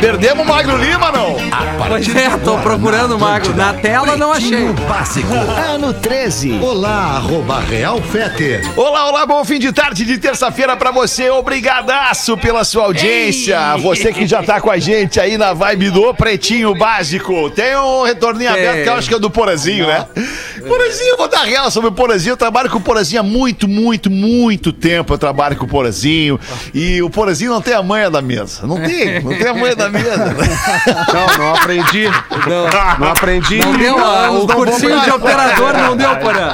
Perdemos o Magro Lima, não? Pois é, tô procurando o Magro. Na tela não achei. Básico. Ano 13. Olá, arroba Real Feter. Olá, olá, bom fim de tarde de terça-feira pra você. Obrigadaço pela sua audiência. Você que já tá com a gente aí na vibe do Pretinho Básico. Tem um retorninho aberto que eu acho que é do Porazinho, né? Porazinho, eu vou dar real sobre o Porazinho. Eu trabalho com o Porazinho há muito, muito, muito tempo. Eu trabalho com o Porazinho. E o Porazinho não tem a manha da mesa. Não tem, não tem a manha da mesa. Não, não aprendi. Não, aprendi. Não deu, ah, o Não cursinho de operador não deu, Porã.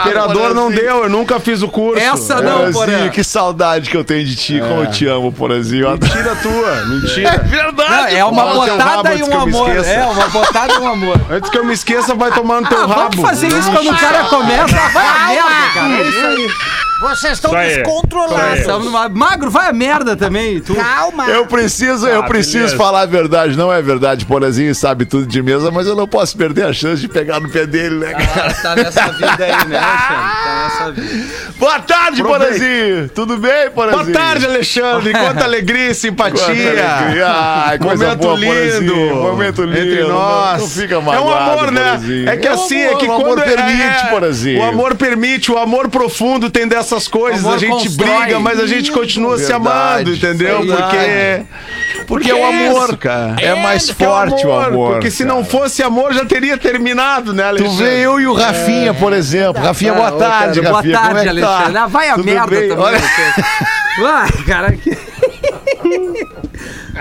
Operador não deu, eu nunca fiz o curso. Essa não, Porã. Porazinho, que saudade que eu tenho de ti. Como eu te amo, Porazinho. Mentira tua, É mentira. verdade. Não, é uma botada e um amor. É, uma botada e um amor. Antes que eu me esqueça, vai tomar no teu Ah, rabo. Fazer isso quando o cara começa. Vai a merda, cara. É isso aí. Vocês estão Isso aí. descontrolados. Estamos numa- Magro, vai a merda também. Tu. Calma. Eu preciso, eu Ah, preciso beleza. falar a verdade. Não é verdade, Porazinho sabe tudo de mesa, mas eu não posso perder a chance de pegar no pé dele, né, cara? Tá nessa vida aí, né, Alexandre? Tá nessa vida. Boa tarde, Porazinho! Tudo bem, Porazinho? Boa tarde, Alexandre. Quanta alegria e Quanta simpatia. alegria. Ai, coisa Momento boa, lindo. Porazinho. Momento lindo. Entre Não- nós. Não, fica É magoado, um amor, né? Porazinho. É que É um assim, amor, é que amor permite, é, Porazinho. O amor permite, o amor profundo tem dessas coisas. O amor a gente constrói. briga, mas a gente continua se Verdade, amando, entendeu? verdade. Porque Porque o é amor isso, cara. é mais porque é forte o amor. Porque se cara. não fosse amor, já teria terminado, né, Tu Alexandre? vê eu e o Rafinha, por exemplo. Rafinha, boa Ah, ô, tarde, cara, Rafinha. Boa tarde, é tá? Alexandre. Ah, vai a Tudo merda bem? também. Olha- Vai, cara.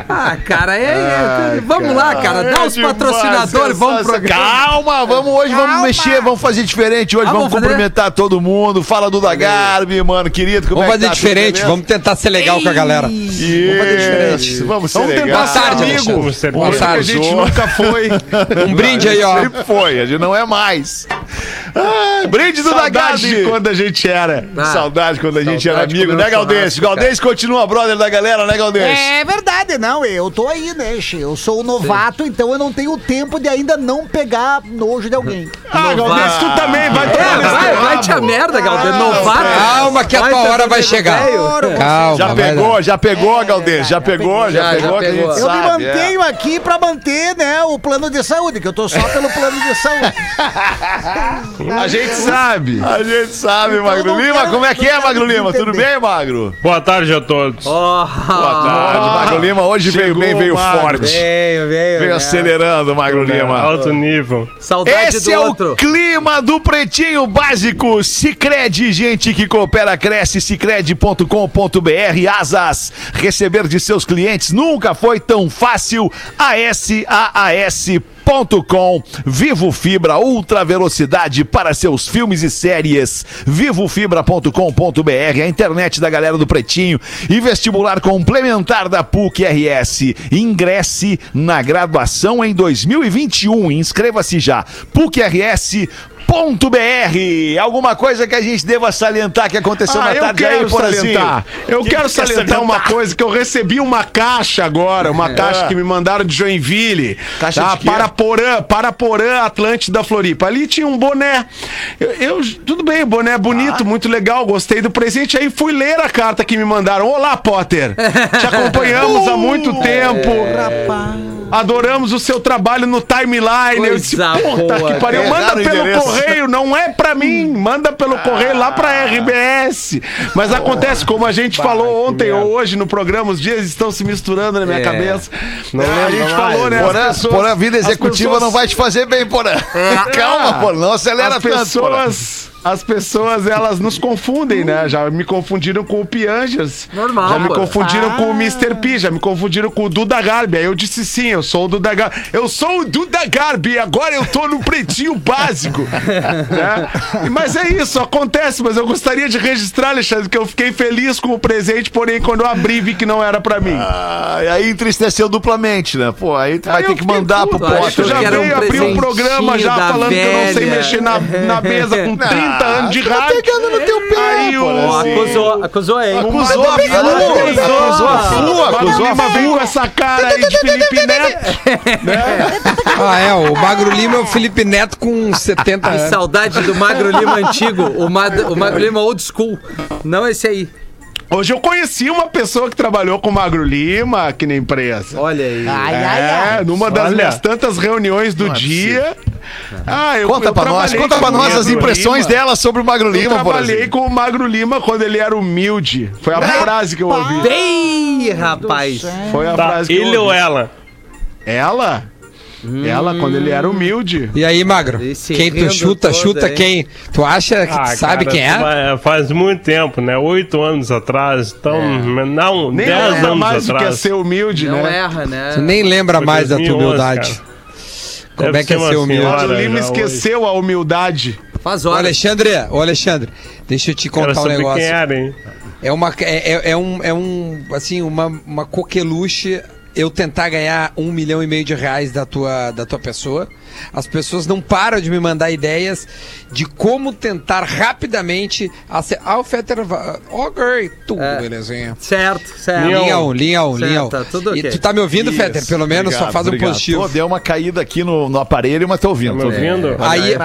Ah, cara, é. é- vamos lá, cara. Dá É os patrocinadores, vamos pro. Calma, vamos hoje, vamos Calma. mexer, vamos fazer diferente hoje, Ah, vamos vamos fazer? cumprimentar todo mundo. Fala do da Garbi, mano, querido. Como Vamos é que fazer tá? diferente, Tudo vamos tentar ser legal com a galera. beleza? Vamos fazer diferente. Isso, Vamos ser Vamos tentar legal. ser tarde, amigo. Vamos Boa a tarde. gente nunca foi. Um brinde aí, ó. Sempre foi, a gente não é mais. Ah, brinde do da Saudade de quando a gente era. Ah. Saudade quando a gente era amigo, né, churrasco, Galdês continua brother da galera, né, Galdês? É verdade, não. Eu tô aí, né, che? Eu sou um novato, então eu não tenho tempo de ainda não pegar nojo de alguém. Ah, Galdês, tu também vai É, tomar nesse vai, vai te a merda, Galder. Novato. Calma que a tua Vai, hora vai chegar. Calma, Já pegou, já pegou, Galdês, já pegou, já Já, já pegou, que a gente pegou. Eu me é. mantenho aqui pra manter, né, o plano de saúde, que eu tô só pelo plano de saúde. A gente sabe. A gente sabe, Magro não Lima. Como é que é, Magro Lima? Tudo entender. bem, Magro? Boa tarde a todos. Boa tarde, Magro Lima. Hoje veio bem, veio Magro. forte. Veio, veio. Veio né? acelerando, Magro Lima. Alto nível. Saudade Esse do é outro. o clima do Pretinho Básico. Cicred, gente que coopera, cresce. Cicred.com.br. Asas. Receber de seus clientes nunca foi tão fácil. ASAAS.com. Vivo Fibra, ultra velocidade para seus filmes e séries. Vivofibra.com.br, a internet da galera do Pretinho. E vestibular complementar da PUC RS. Ingresse na graduação em 2021. Inscreva-se já. PUC .br. Alguma coisa que a gente deva salientar que aconteceu Ah, na tarde quero aí, salientar. Eu Que quero que quer salientar uma salientar? coisa que eu recebi uma caixa agora, uma caixa que me mandaram de Joinville. Caixa tá? de para Porã, para Porã Atlântida Floripa. Ali tinha um boné. Eu, eu- tudo bem, boné é bonito, muito legal, gostei do presente. Aí fui ler a carta que me mandaram. Olá, Potter. Te acompanhamos há muito tempo. Adoramos o seu trabalho no timeline. eu disse, puta boa, que pariu. Manda pelo endereço. correio, não é pra mim. Manda pelo correio lá pra RBS. Mas acontece, como a gente falou ontem ou hoje no programa, os dias estão se misturando na minha É. cabeça. Não É, a gente mais. falou, né? Porã, pessoas- porã, a vida executiva pessoas- não vai te fazer bem, Porã. Calma, Porã, não acelera as tanto, Porã. As pessoas, elas nos confundem, né? Já me confundiram com o Piangers. Normal, Já me confundiram com o Mr. P, já me confundiram com o Duda Garbi. Aí eu disse sim, eu sou o Duda Garbi. Eu sou o Duda Garbi, agora eu tô no pretinho básico. né? Mas é isso, acontece, mas eu gostaria de registrar, Alexandre, que eu fiquei feliz com o presente, porém quando eu abri vi que não era pra mim. Ah, e aí entristeceu duplamente, né? Pô, aí tu vai ter que mandar pro puto, Potter. aí Tu já era um veio abrir um programa já falando que eu não sei velha. mexer na, na mesa com 30 anos de tá rádio. pegando no teu pé, Aí o-. Ó, acusou, acusou, hein? Acusou a Acusou, FU, acusou a FU, Magro acusou a Lima vem com FU. essa cara aí de Felipe Neto. Ah, é, o Magro Lima é o Felipe Neto com 70 Que anos. saudade do Magro Lima antigo. O, Mad- o Magro Lima old school. Não esse aí. Hoje eu conheci uma pessoa que trabalhou com o Magro Lima aqui na empresa. Olha aí. Ai, é, ai, ai. numa das Olha. minhas tantas reuniões do Não é dia. Ah, eu, Conta eu pra nós, conta pra nós as impressões Lima. dela sobre o Magro Eu Lima, por trabalhei com o Magro Lima quando ele era humilde. Foi a frase que eu ouvi. Bem, rapaz. Foi a Tá, frase que eu ele ou ouvi. ela? Ela? Ela, quando ele era humilde. E aí, Magro? Esse quem tu chuta, todo, chuta hein? quem? Tu acha que tu sabe cara, quem é? fa- Faz muito tempo, né? Oito anos atrás. Então, não, Nem dez anos mais o que é atrás. ser humilde, Não né? erra, né? Tu nem lembra Foi mais da tua 2011, humildade. cara. Como Deve é que é ser humilde? O senhora. Lima esqueceu a humildade. Faz Ô, horas. Alexandre, ô Alexandre, deixa eu te Quero contar um negócio. quem era, hein? É uma é, é- é um é um assim uma uma coqueluche eu tentar ganhar um milhão e meio de reais da tua da tua pessoa. As pessoas não param de me mandar ideias de como tentar rapidamente ace- ah o Fetter ok tudo É. belezinha. Certo, certo. Linha Linha 1, um, linha 1, um, linha 1. Um. tá tudo E ok. tu tá me ouvindo, Isso, Fetter? Pelo menos só obrigado, faz um obrigado. positivo. Pô, deu uma caída aqui no, no aparelho, mas tô ouvindo. Tá me tô ouvindo. ouvindo? Aí,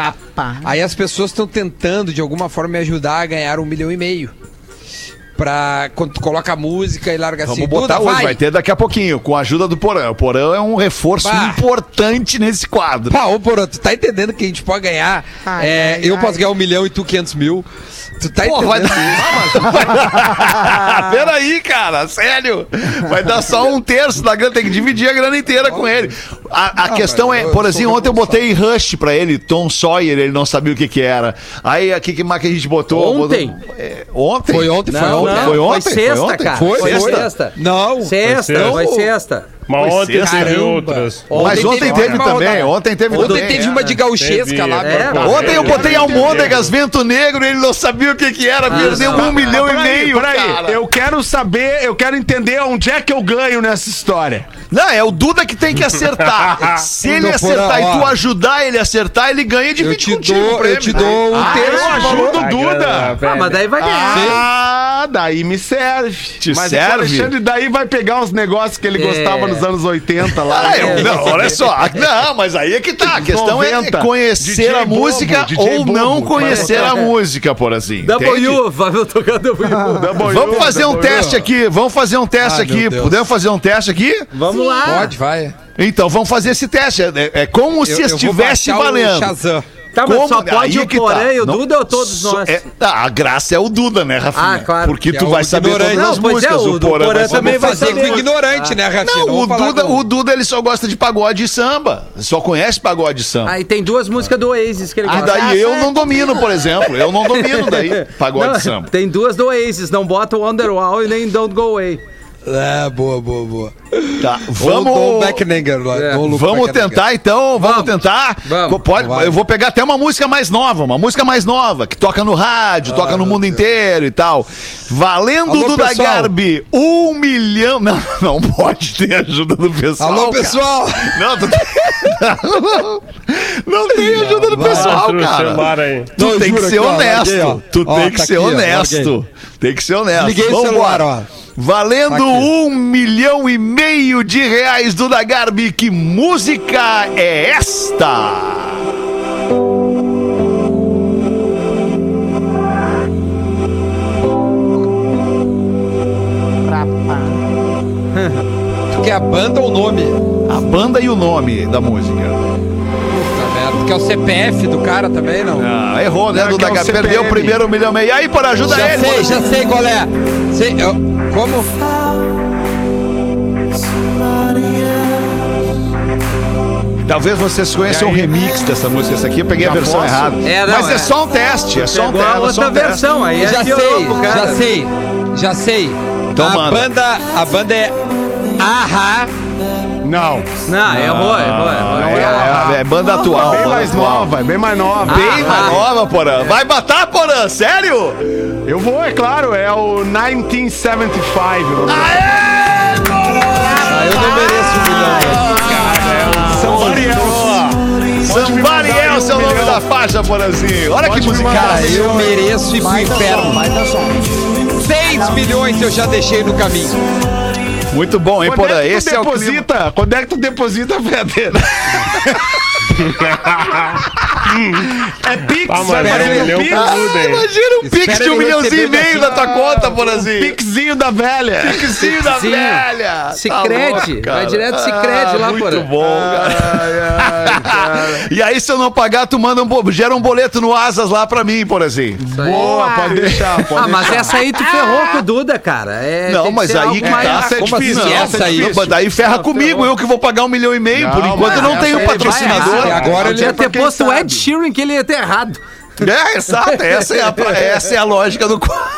aí as pessoas estão tentando, de alguma forma, me ajudar a ganhar um milhão e meio. Pra quando tu coloca a música e larga Vamos assim. botar Duda, hoje, vai. ter daqui a pouquinho, com a ajuda do Porã. O Porã é um reforço Bah. importante nesse quadro. Pá, ô Porã, tu tá entendendo que a gente pode ganhar? Ai, é, ai, eu ai. posso ganhar um milhão e tu 500 mil. Tu tá Pô, vai entendendo? dar. Peraí, cara, sério. Vai dar só um terço da grana, tem que dividir a grana inteira com ele. A, a questão mas é, eu por exemplo, ontem eu botei Rush pra ele, Tom Sawyer, ele não sabia o que que era. Aí, o que, que mais que a gente botou? Ontem? Botou- é, ontem? Foi ontem, foi Não, ontem. não, Foi ontem? Foi sexta, Foi ontem? cara. Foi, Foi foi. sexta. Não. Sexta, sexta. foi sexta. Mas Foi ontem sexta. teve Caramba. outras. Mas ontem teve teve uma também, rodada. ontem teve Ontem também. teve é. uma de gauchesca Teve, lá. é. Ontem eu Teve, botei teve. Almôndegas, Vento Negro, ele não sabia o que que era, perdeu não. um milhão e meio, peraí. cara. Eu quero saber, eu quero entender onde é que eu ganho nessa história. Não, é o Duda que tem que acertar. Se ele acertar e tu ajudar ele a acertar, ele ganha de Eu 20 te contigo o dou, eu prêmio. te dou um Ah, terço. eu ajudo o Ah, Duda. Ah, mas daí vai ganhar. Ah, daí me serve. Te Mas serve? o Alexandre daí vai pegar uns negócios que ele É. gostava nos anos 80 lá. Ah, eu- não, olha só. Não, mas aí é que tá. A questão é 90. conhecer DJ a Bobo, música DJ ou Bobo. não conhecer a música, por assim. W, vai tocar W. Vamos fazer um teste aqui, vamos fazer um teste aqui. Podemos fazer um teste aqui? Vamos lá. Pode, vai. Então, vamos fazer esse teste. É, é como se Eu- eu vou estivesse valendo. Tá, mas Como? só pode Aí o que tá. Porã e o Não- Duda ou todos Só- nós? é- ah, a graça é o Duda, né, Rafinha? Ah, claro. Porque Que tu é o vai saber ignorante. todas as Não, pois é, músicas. o do Porã Porã vai saber também vai Fazer saber. com o ignorante, né, Rafinha? Não, o vamos falar Duda, com- o Duda ele só gosta de pagode e samba. Só conhece pagode e samba. Aí tem duas músicas do Oasis que ele E gosta. daí eu não domino, por exemplo. Eu não domino daí pagode Não, e samba. Tem duas do Oasis, não bota o Wonderwall e nem Don't Go Away. É, boa, boa, boa. Tá, Vamos. Ou Beckninger. É. Vamos tentar então, vamos, Vamos. tentar. Vamos. Pode, Vai. eu vou pegar até uma música mais nova, uma música mais nova, que toca no rádio, toca no mundo inteiro e tal. Valendo Alô, Duda pessoal. Garbi, um milhão. Não, não pode ter ajuda do pessoal. Alô, cara. pessoal! Não, tu... não, não tem ajuda do Vai. pessoal, o cara. Tu Não, tem que ser honesto. Tu tem que ser honesto. Tem que ser honesto. Liguei o Vambora. celular, ó. Valendo aqui. um milhão e meio de reais do Dagarbi. Que música é esta? Tu quer a banda ou o nome? A banda e o nome da música. Tu quer o CPF do cara também, não? Ah, errou, né, que é o Dagarbi? CPM. Perdeu o primeiro milhão e meio. Aí, por ajuda já ele. sei, já sei qual é. Sei, eu- como? Talvez vocês conheçam o remix dessa música. Essa aqui eu peguei a versão posso? errada. É, não, Mas é, é. só um teste. É só um teste. é só outra um teste. versão aí. já é sei, cara. já sei, já sei. Então a manda. banda, a banda é Ahá. Não. Não, errou, errou, errou. É, é, é banda atual. Bem mais nova, é bem mais nova. Bem mais nova, Porã. Vai matar, Porã? Sério? Eu vou, é claro, é o 1975. o nome Aê, Porã! Ah, eu não mereço um milhão. velho. Somebody else é o nome da faixa, Porãzinho. Olha que musical. Cara, eu mereço ir pro Vai dar som, inferno. vai dar som. 6 milhões eu já deixei no caminho. Muito bom, hein, Porã? é tu Esse é o clima. deposita? Quando é que tu deposita, Feder? É Pix, Ah, é um milhão Pix. hein? Imagina um pix de um milhãozinho e meio da tua conta, Porazinho. Pixinho da velha. Pixinho da velha. Cicrede. Tá. Vai direto do Cicrede lá, Muito bom, cara. Ai, ai, cara. E aí, se eu não pagar, tu manda um, gera um boleto no Asas lá pra mim, aí. Boa, pode deixar, pode Ah, mas essa aí tu ferrou com o Duda, cara. É, Não, mas aí que mais- tá. essa é assim? difícil. Não, essa é aí- daí ferra comigo, eu que vou pagar um milhão e meio. Por enquanto eu não tenho vai patrocinador. Agora ele Podia é ter posto o. Ed Sheeran que ele ia ter errado. É, exato. Essa é a, essa é a lógica do quadro.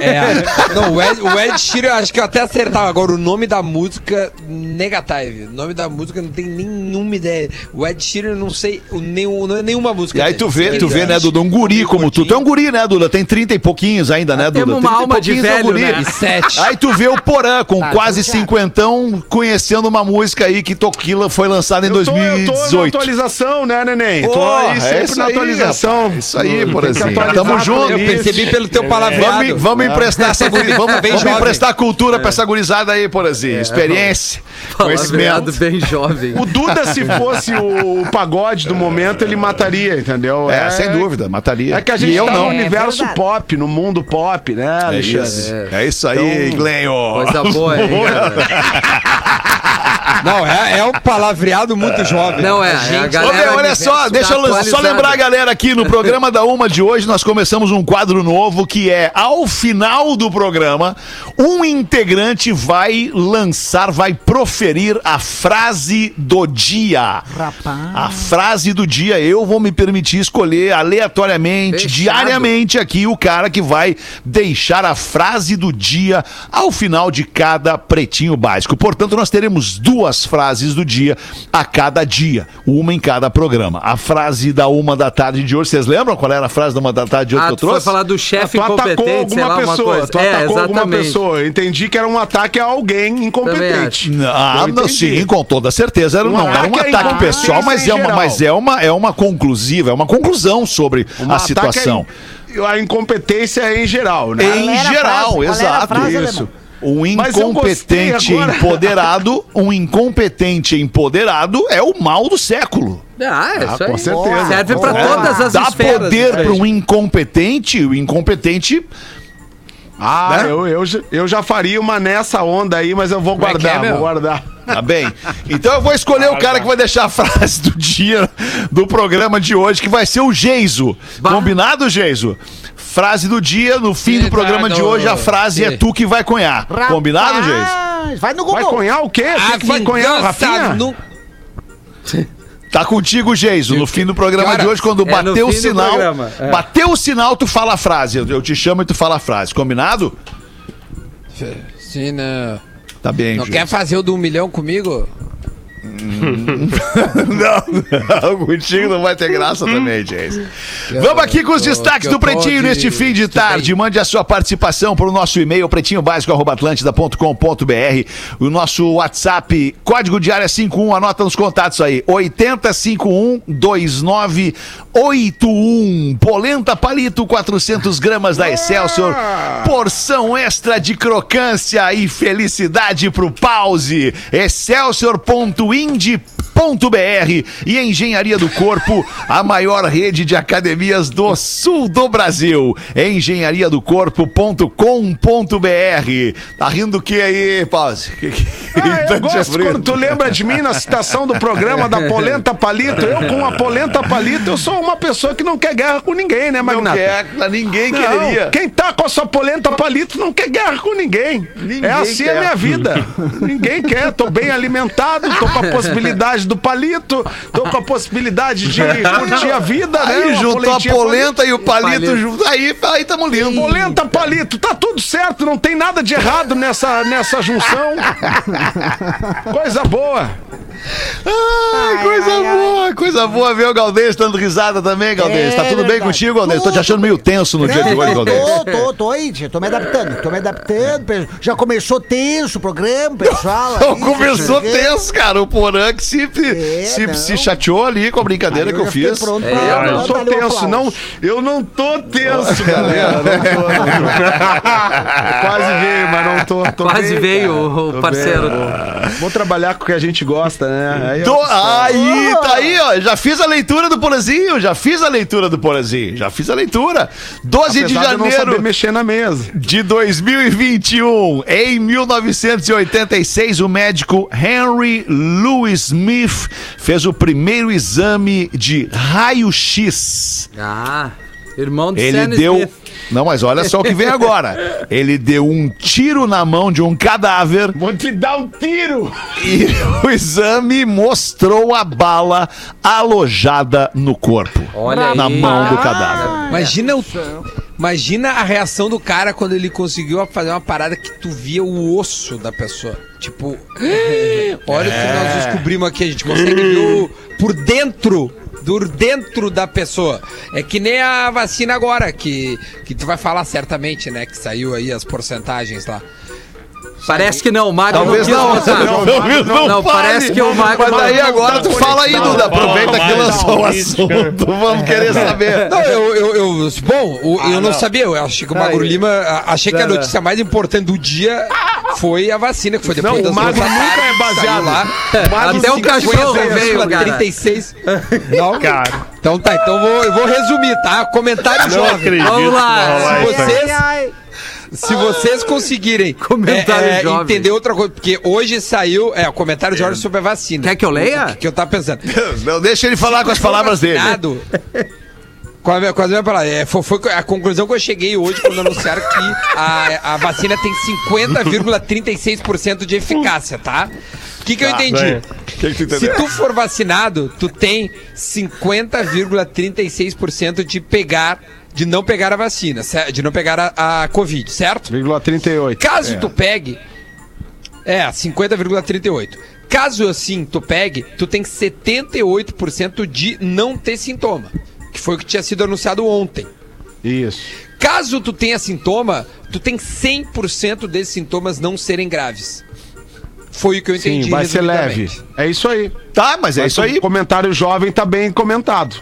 É. Não, o Ed, o Ed Sheeran, acho que eu até acertava. Agora, o nome da música, Negative. O nome da música não tenho nenhuma ideia. O Ed Sheeran, eu não sei o, nenhum, não é nenhuma música. E aí tu vê, tu vê, né, Duda? Um guri como tu. Tu é um guri, né, Duda? Tem 30 e pouquinhos ainda, né, Duda? temos uma 30 e alma de pouquinhos é um velho, guri. né? E sete. Aí tu vê o Porã com Tá, quase tô certo. cinquentão conhecendo uma música aí que Toquila foi lançada em Eu tô, eu tô na 2018. atualização, né, neném? tô Porra, aí é sempre isso na aí, atualização. rapaz. Isso aí, que Porazinho. atualizar Tamo junto. Eu percebi pelo teu palavreado. Vamos, vamos emprestar essa guri, vamos, emprestar cultura pra essa gurizada aí, Porazinho. Experiência, Palavreado conhecimento. bem jovem. O Duda, se fosse o, pagode do momento, ele mataria, entendeu? É, sem dúvida, mataria. É que a gente e eu tá no universo pop, no mundo pop, né, É Alexandre? isso, é isso aí, Então, Glenho. Coisa boa, hein? Não, é, é um palavreado muito jovem. Não é, é a gente- galera- Ô, meu, olha só, deixa eu só lembrar a galera aqui no programa da Uma de hoje, nós começamos um quadro novo que é ao final do programa, um integrante vai lançar, vai proferir a frase do dia. Rapaz. A frase do dia, eu vou me permitir escolher aleatoriamente, Fechado. diariamente aqui o cara que vai deixar a frase do dia ao final de cada pretinho básico. Portanto, nós teremos duas frases do dia a cada dia, uma em cada programa. A frase da uma da tarde de hoje, vocês lembram qual era a frase da uma da tarde de hoje Ah, que eu tu foi trouxe? falar do chefe Tu atacou alguma lá, uma pessoa, coisa. tu é, atacou alguma exatamente. pessoa. Eu entendi que era um ataque a alguém incompetente. Ah, não, sim, com toda certeza. Era, Um não era um ataque pessoal, mas é, uma, mas é uma é uma conclusiva, é uma conclusão sobre Um a situação. A, a incompetência em geral, né? Em geral, frase? Exato. frase, isso. alemão? Um incompetente empoderado, um incompetente empoderado é o mal do século. Ah, é isso com aí. certeza. Serve pra Boa. todas as Dá esferas. poder né? para um incompetente, o incompetente Ah, Né? eu, eu, já- eu já faria uma nessa onda aí, mas eu vou Como é guardar, é, meu? vou guardar. Tá bem. Então eu vou escolher o cara que vai deixar a frase do dia do programa de hoje, que vai ser o Geiso. Bah. Combinado, Geiso? Frase do dia, no fim do programa tá, de no- hoje, a frase é tu que vai conhar. Combinado, Geiso? Vai no Vai Google. conhar o quê? O que vai conhar, Rafinha? nu- Tá contigo, Geiso. No fim do programa Cara, de hoje, quando é bater o sinal, é. bateu o sinal, tu fala a frase. Eu, te chamo e tu fala a frase. Combinado? Sim, não. Tá bem, Não Geiso. quer fazer o do um milhão comigo? Não, não, contigo não vai ter graça também, Jason. Vamos aqui com os destaques do Pretinho neste fim de tarde. Mande a sua participação para o nosso e-mail pretinhobásico.atlântida.com.br O nosso WhatsApp, código de área 51, anota nos contatos aí. 8051-2981. Polenta palito, 400 gramas da Excelsior. Porção extra de crocância e felicidade pro pause. Indie Excelsior.ind.br e Engenharia do Corpo, a maior rede de academias do sul do Brasil. Engenhariadocorpo.com.br. Tá rindo do que aí, pause? Ah, eu gosto abrindo. quando tu lembra de mim na citação do programa da Polenta Palito. Eu, com a Polenta Palito, eu sou uma pessoa que não quer guerra com ninguém, né, Não Magnata? quer, ninguém Não, quereria. Quem tá com a sua polenta palito não quer guerra com ninguém. Ninguém é assim quer. a minha vida. ninguém quer. Tô bem alimentado, tô com a possibilidade do palito, tô com a possibilidade de curtir a vida, né? Aí juntou a polenta e o palito, palito. junto. Aí, aí tamo lindo. Polenta, palito, tá tudo certo, não tem nada de errado nessa, nessa junção. Coisa boa. Ai, coisa boa, coisa boa ver o Galdês dando risada também, Galdês. É tá tudo bem contigo, Galdês? Tô te achando meio tenso no dia de hoje, Galdês. Tô, tô, tô aí, tia. Tô me adaptando, tô me adaptando. Já começou tenso o programa, pessoal. Não, aí, começou tenso, cara. O Porã que se, É, se, não. se chateou ali com a brincadeira Aí que eu fiquei fiz. Pronto É, pra, Eu não sou tenso, não. Eu não tô tenso, galera. Não não. Quase veio, mas não tô. tô Quase bem, veio cara. parceiro. Vou trabalhar com o que a gente gosta, né? Aí, Aí, tá aí, ó. Já fiz a leitura do Porazinho, já fiz a leitura do Porazinho, já fiz a leitura. 12 de apesar saber janeiro mexer na mesa. de 2021. Em 1986, o médico Henry Louis Smith fez o primeiro exame de raio-x. Ah, irmão de Ele Sam deu. Smith. Não, mas olha só o que vem agora. Ele deu um tiro na mão de um cadáver Vou te dar um tiro! e o exame mostrou a bala alojada no corpo. Olha na aí. mão do cadáver. Imagina, o, imagina a reação do cara quando ele conseguiu fazer uma parada que tu via o osso da pessoa. Tipo, olha o que nós descobrimos aqui. A gente consegue ver o, por dentro. Por dentro da pessoa. É que nem a vacina agora, que, que tu vai falar certamente, né? Que saiu aí as porcentagens lá. Parece que não, o Magro Talvez não, botar. talvez não, Não, fale. parece que o Magro- Mas daí agora tu fala aí, Duda. Aproveita que lançou o assunto. Vamos querer saber. Não, eu, eu, eu- bom, o- eu não, sabia, eu achei que o Magro Lima, achei que a Não, não. notícia mais importante do dia foi a vacina, que foi depois Não, das o Magro nunca tarde, é baseado. lá. Até o cachorro veio, cara. 36. Não, Cara. Então tá, então eu vou, eu vou resumir, tá? Comentário Não jovem. acredito. Vamos lá. Se vocês, se vocês conseguirem Comentário é, é, entender outra coisa, porque hoje saiu é, o comentário jovem sobre a vacina. Quer que eu leia? O que, que eu tava pensando? Não, deixa ele falar com as palavras dele. Com a, minha- com as minhas palavras. É, foi, foi a conclusão que eu cheguei hoje quando anunciaram que a, a vacina tem 50,36% de eficácia, tá? O que, que eu entendi? bem. Se tu for vacinado, tu tem 50,36% de pegar, de não pegar a vacina, de não pegar a, a Covid, certo? 0,38. Caso tu pegue. É, 50,38. Caso assim tu pegue, tu tem 78% de não ter sintoma. Que foi o que tinha sido anunciado ontem. Isso. Caso tu tenha sintoma, tu tem 100% desses sintomas não serem graves. Foi o que eu entendi. Sim, vai ser leve. É isso aí. Tá, mas é isso aí. O comentário jovem tá bem comentado.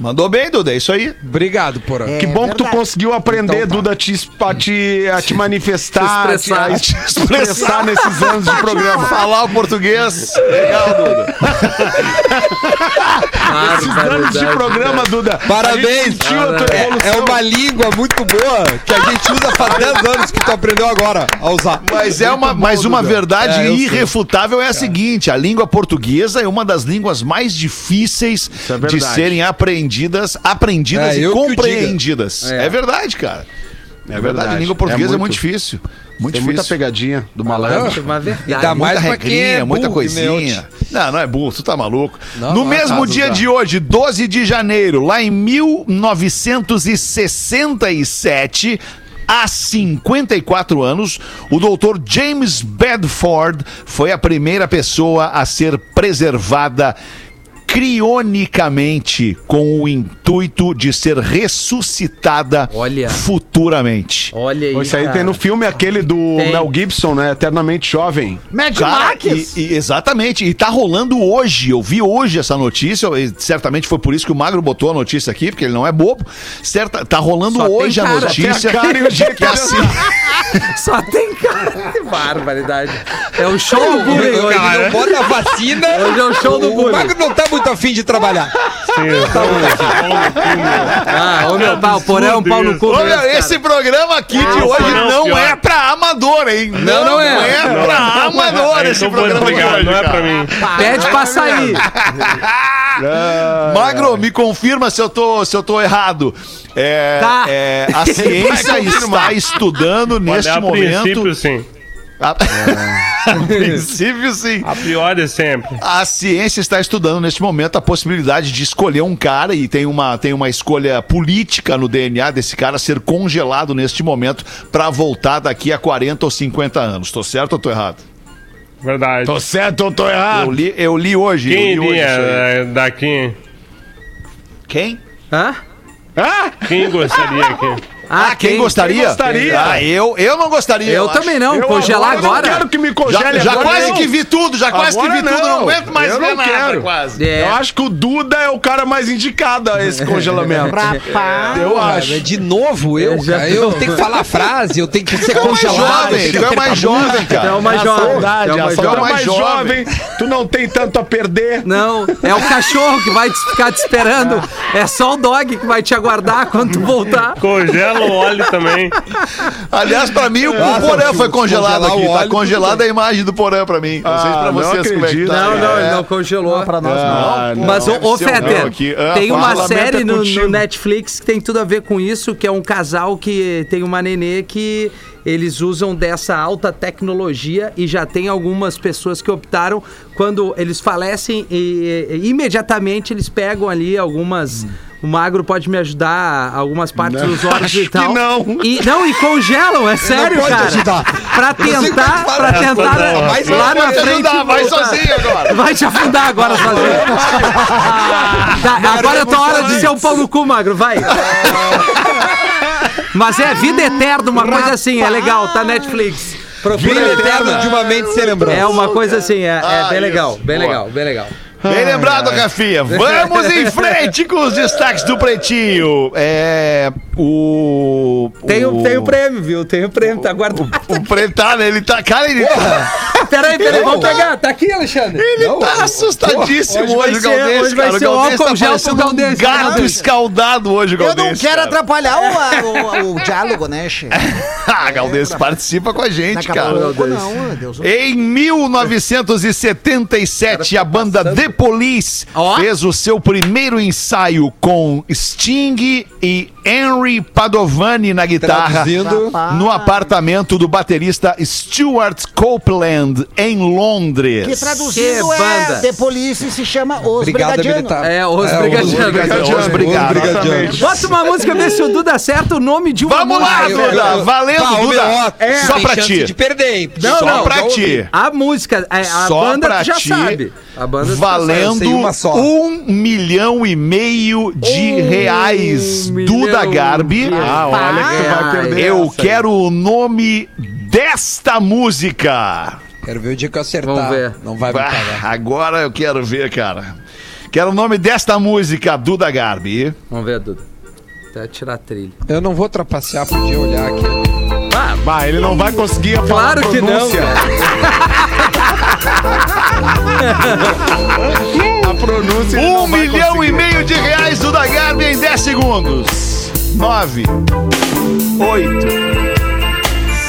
Mandou bem, Duda. É isso aí. Obrigado, Porã. É que bom que tu verdade. conseguiu aprender, Então tá. Duda, a te, a te, a te manifestar, Se expressar. a te expressar nesses anos de programa. Falar o português. Legal, Duda. Esses anos de programa, Duda. Parabéns! A gente sentiu a tua É, é uma língua muito boa que a gente usa faz 10 anos que tu aprendeu agora a usar. Mas é uma, mas uma verdade É, irrefutável é a seguinte: a língua portuguesa é uma das línguas mais difíceis é de verdade. serem aprendidas, aprendidas É, e compreendidas. diga. É. verdade, cara. É, verdade. verdade. A língua portuguesa é muito, É muito- difícil. Muito Tem difícil. muita pegadinha do malandro. Uma verdade. Mais muita regrinha, é muita burro, coisinha. Não, não é burro, tu tá maluco. Não, no não é mesmo dia já. de hoje, 12 de janeiro, lá em 1967, há 54 anos, o doutor James Bedford foi a primeira pessoa a ser preservada crionicamente com o intuito de ser ressuscitada Olha. futuramente. Olha aí. Isso aí cara. tem no filme aquele do Tem. Mel Gibson, né? Eternamente Jovem. Mad Cara, Max. e- e- exatamente, e tá rolando hoje. Eu vi hoje essa notícia, e certamente foi por isso que o Magro botou a notícia aqui, porque ele não é bobo. Certa, tá rolando Só tem hoje a notícia tem a cara e o de jeito que assim, Só tem cara. Barbaridade. É o show do bullying hoje. não bota a vacina. Hoje é o show do o bullying. Magro não tá muito afim de trabalhar. Sim, então, Ah, ô meu pau, o porão é um pau no cu. Cara. esse programa aqui de Ah, hoje não, é pra amador, hein? Não, não é. Não é pra amador esse programa de não é cara. pra mim. Pede pra sair. Magro, me confirma se eu tô, se eu tô errado. É, Tá. é, a ciência está estudando neste momento. sim. A... a princípio, sim. A priori, sempre. A ciência está estudando neste momento a possibilidade de escolher um cara e tem uma, tem uma escolha política no DNA desse cara ser congelado neste momento para voltar daqui a 40 ou 50 anos. Tô certo ou tô errado? Verdade. Tô certo ou tô Eu errado? li, eu li hoje. Quem eu li hoje eh, daqui? Quem? Hã? Ah? Quem gostaria aqui? Ah, quem, gostaria? Quem gostaria? Ah, eu, eu não gostaria. Eu acho. também não, Eu congelar agora agora. não quero que me Já, congele já agora, quase não. que vi tudo, já quase Agora que vi tudo, não aguento mais eu ver não nada, quero. quase. É. Eu acho que o Duda é o cara mais indicado a esse congelamento. Rapaz. Eu Porra, acho. é De novo eu, Eu já cara. Eu tenho que falar a frase, eu tenho que ser é congelado. eu tu é mais apertar jovem, Tu é cara. o mais É jovem. saudade, Tu é o mais jovem. tu não tem tanto a perder. Não, é o cachorro que vai ficar te esperando. É só o dog que vai te aguardar quando tu voltar. Congela o óleo também. Aliás, pra mim, o Nossa, Porã foi congelado aqui. Tá congelada a imagem do Porã pra mim. Não sei Ah, pra vocês como é que tá. Não, não, ele É. não congelou. Não, pra nós Ah, não. Mas, ô, Fetter. Ah, tem uma fala, série no. Netflix que tem tudo a ver com isso, que é um casal que tem uma nenê que eles usam dessa alta tecnologia e já tem algumas pessoas que optaram, quando eles falecem, e, e- imediatamente eles pegam ali algumas... O magro pode me ajudar, algumas partes dos órgãos acho e tal. que não. E, não, e congelam, é sério, pode cara. ajudar. Pra tentar, pra essa tentar. Vai lá na frente. ajudar, vai sozinho agora. Vai te afundar agora sozinho. Tá, agora é tua hora de ser um pau no cu, magro, vai. Mas é vida eterna, uma coisa assim, é legal, tá Netflix. Vida eterna de uma mente sem lembrança. É uma coisa assim, é, é Ah, bem legal, bem Boa. legal, bem legal. Bem lembrado, Rafinha. Vamos em frente com os destaques do Pretinho. É. O. Tem o, tem o prêmio, viu? Tem o prêmio, tá guardado. O prêmio tá, né? Ele tá. Cara, ele, Peraí, peraí, vamos pegar. Tá aqui, Alexandre. ele tá assustadíssimo Hoje vai hoje, ser- Galdêncio. hoje vai ser o álcool tá gel pro parecendo um Galdêncio, gato escaldado hoje, Eu Galdêncio. não quero cara. atrapalhar o, o, o diálogo, né, Che? Ah, Galdêncio participa com a gente, a cara. não, Deus. Em 1977, a banda The Police Ó. fez o seu primeiro ensaio com Sting e Henry Padovani na guitarra Traduzindo. no apartamento do baterista Stuart Copeland em Londres. Que traduzindo Que é banda. The Police se chama Os Brigada Brigadianos. Militar. É, os É, brigadianos. Bota uma música, vê se o Duda acerta o nome de uma Vamos lá, música. eu- Duda. eu- Valendo, Tá, Duda. ó, Só pra ti. de perder, hein? Não, Só não, pra ti. A música, é, a Só banda já ti, sabe. A banda Valendo sei uma só. um milhão e meio de Um reais. Duda Garbi. de Ah, olha que tu vai perder. Eu essa quero o nome desta música. Quero ver o dia que eu acertar. Vamos ver. Não vai me pagar. agora eu quero ver, cara. Quero o nome desta música, Duda Garbi. Vamos ver, Duda. Até tirar a trilha. Eu não vou trapacear, podia olhar aqui. Bah, ele não vai conseguir falar Claro a que não. a pronúncia Um milhão conseguir. e meio de reais, Duda Garbi, em 10 segundos. Nove, oito,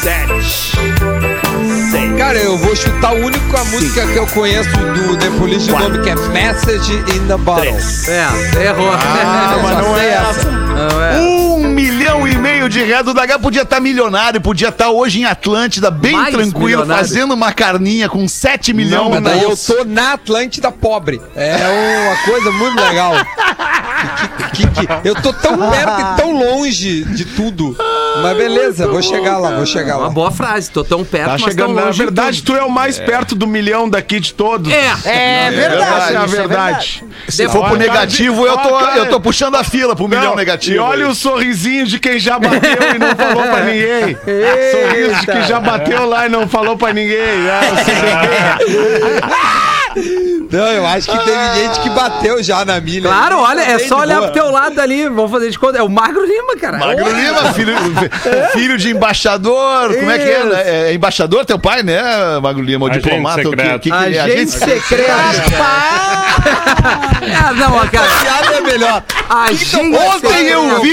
sete, seis. Cara, eu vou chutar o único a música que eu conheço do The Police, o nome que é Message in the Bottle. É, errou. Ah, mas não é essa. essa. Não é. Um milhão e meio de reais. O Dagá podia estar milionário, podia estar hoje em Atlântida, bem Mais tranquilo, milionário. fazendo uma carninha com 7 milhões Mas no daí eu tô na Atlântida pobre. É uma coisa muito legal. Que- que- que- eu tô tão perto e tão longe de tudo. Mas beleza, vou chegar lá, vou chegar Uma lá. boa frase. Tô tão perto, Tá mas chegando. tão Na longe. de verdade, tu é o mais perto do milhão daqui de todos. É. É verdade. Essa é a isso verdade. Se for pro negativo, eu tô, cara, eu tô puxando a fila pro milhão Não, negativo. E olha aí. o sorrisinho de quem já bateu e não falou pra ninguém. Sorriso de quem já bateu lá e não falou pra ninguém. Ah, você Não, eu acho que teve gente que bateu já na milha. Claro, olha, é só olhar boa. pro teu lado ali. Vamos fazer de conta. É o Magro Lima, cara. Magro. Lima, filho, filho de embaixador. Como é que é? Isso. né? É embaixador teu pai, né, Magro Lima? O Agente diplomata? O que, secreto. que que ele é? Agente secreto. Ah, não, cara. Piada é melhor. Agente Ontem eu vi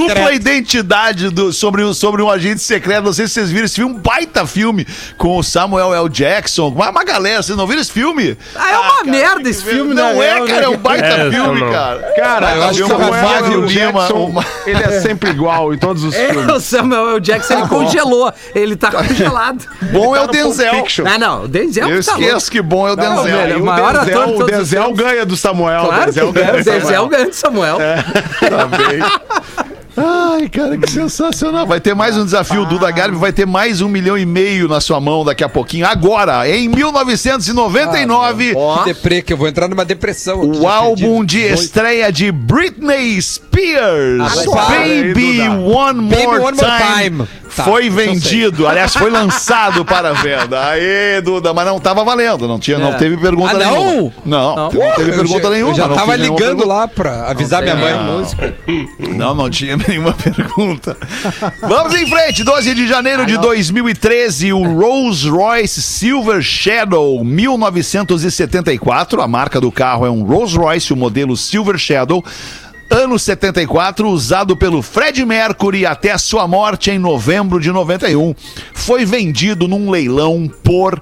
secreto? Dupla Identidade do, sobre, o- sobre um agente secreto. Não sei se vocês viram esse filme, um baita filme com o Samuel L. Jackson, uma, uma galera. Vocês não viram esse filme? Ah, é uma merda esse filme, Não na é, real, cara, é um baita É, filme, não. cara. Cara, eu acho que o Samuel Samuel L. Jackson, uma- ele é sempre igual em todos os É, filmes. o Samuel L. Jackson, ele congelou. Ele tá congelado. Bom é o Tá Denzel. Ah, não, o Denzel Eu tá louco. esqueço que bom é o Não, Denzel. velho, E o maior ator de Denzel, o Denzel ganha do Samuel. Claro o Denzel que ganha, do Samuel. Denzel ganha do Samuel. Ai, cara, que sensacional. Vai ter mais um desafio. O Duda Garbi vai ter mais um milhão e meio na sua mão daqui a pouquinho. Agora, em 1999, Que deprê, que eu vou entrar numa depressão. aqui, o álbum de estreia de Britney Spears, Ah, Baby Duda. One More Baby One More Time, Time. Tá, foi vendido. Aliás, foi lançado para venda. Aê, Duda, mas não tava valendo. Não, tinha, não É. teve pergunta Ah, não? nenhuma. Não, não, teve Eu pergunta já- nenhuma. Eu já não tava ligando lá pra avisar minha mãe. Não, não tinha nenhuma pergunta. Vamos em frente, 12 de janeiro de 2013, o Rolls Royce Silver Shadow 1974. A marca do carro é um Rolls Royce, o modelo Silver Shadow. Ano 74, usado pelo Fred Mercury até a sua morte em novembro de 91. Foi vendido num leilão por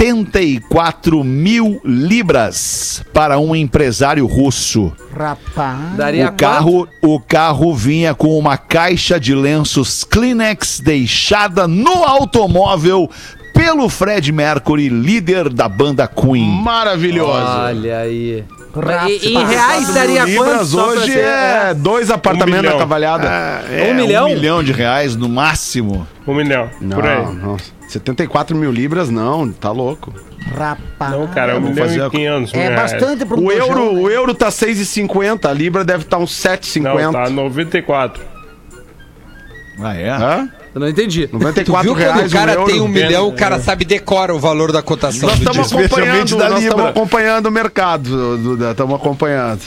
74 mil libras para um empresário russo. Rapaz. Daria O carro, o carro vinha com uma caixa de lenços Kleenex deixada no automóvel pelo Fred Mercury, líder da banda Queen. Maravilhoso. Olha aí. Rapaz. E- em reais daria quanto? Libras pra hoje é dois apartamentos milhão. da cavalhada. É, Um milhão? Um milhão de reais no máximo. Um milhão. por aí. Não, não. 74 mil libras, não, tá louco. Rapaz. Não, cara, um vou milhão fazer a- e quinhentos mil É reais. bastante pro O euro, né? o euro tá 6,50, a libra deve estar uns 7,50. Não, tá 94. Ah, é? Hã? Eu não entendi. Tu 94 viu quando reais o cara um euro. tem um milhão, o cara sabe decora o valor da cotação Nós estamos acompanhando, nós acompanhando o mercado, Duda, estamos acompanhando.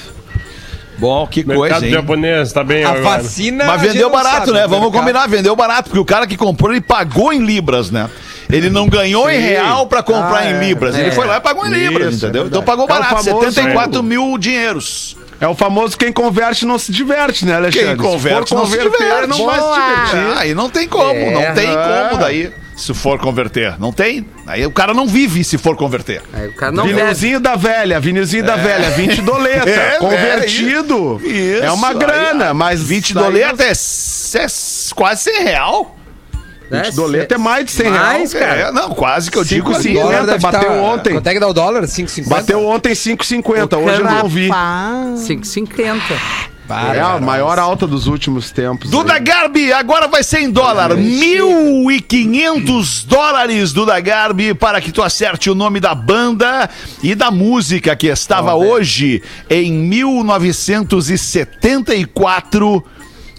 Bom, que coisa, Mercado hein? japonês, tá bem A agora. vacina. Mas vendeu barato, sabe, né? Vamos mercado. combinar, vendeu barato, porque o cara que comprou, ele pagou em libras, né? Ele não ganhou em real pra comprar Ah, em é. libras. Ele É. foi lá e pagou em libras, Isso, é entendeu? então pagou É o barato, famoso- 74 mil dinheiros. É o famoso quem converte não se diverte, né, Alexandre? Quem converte se for não se diverte. não vai se divertir. Ah, e não tem como, É. não tem É. como daí, se for converter. Não tem? Aí o cara não vive se for converter. Aí o cara não Vinilzinho deve. da velha, vinilzinho é. da velha, 20 doleta, é, é, convertido. É, isso. é uma grana, aí, mas 20 doleta nós... é, quase 100 real. 20 é, doleta é mais de 100 mais, reais. Cara. É, não, quase que eu digo 50. Bateu tá, ontem. Quanto é que dá o dólar? 5,50? Bateu ontem 5,50. Hoje eu não vi. 5,50. Para, é a maior alta dos últimos tempos. Duda aí. Garbi, agora vai ser em dólar. É 1.500 dólares, Duda Garbi, para que tu acerte o nome da banda e da música que estava oh, hoje, em 1974,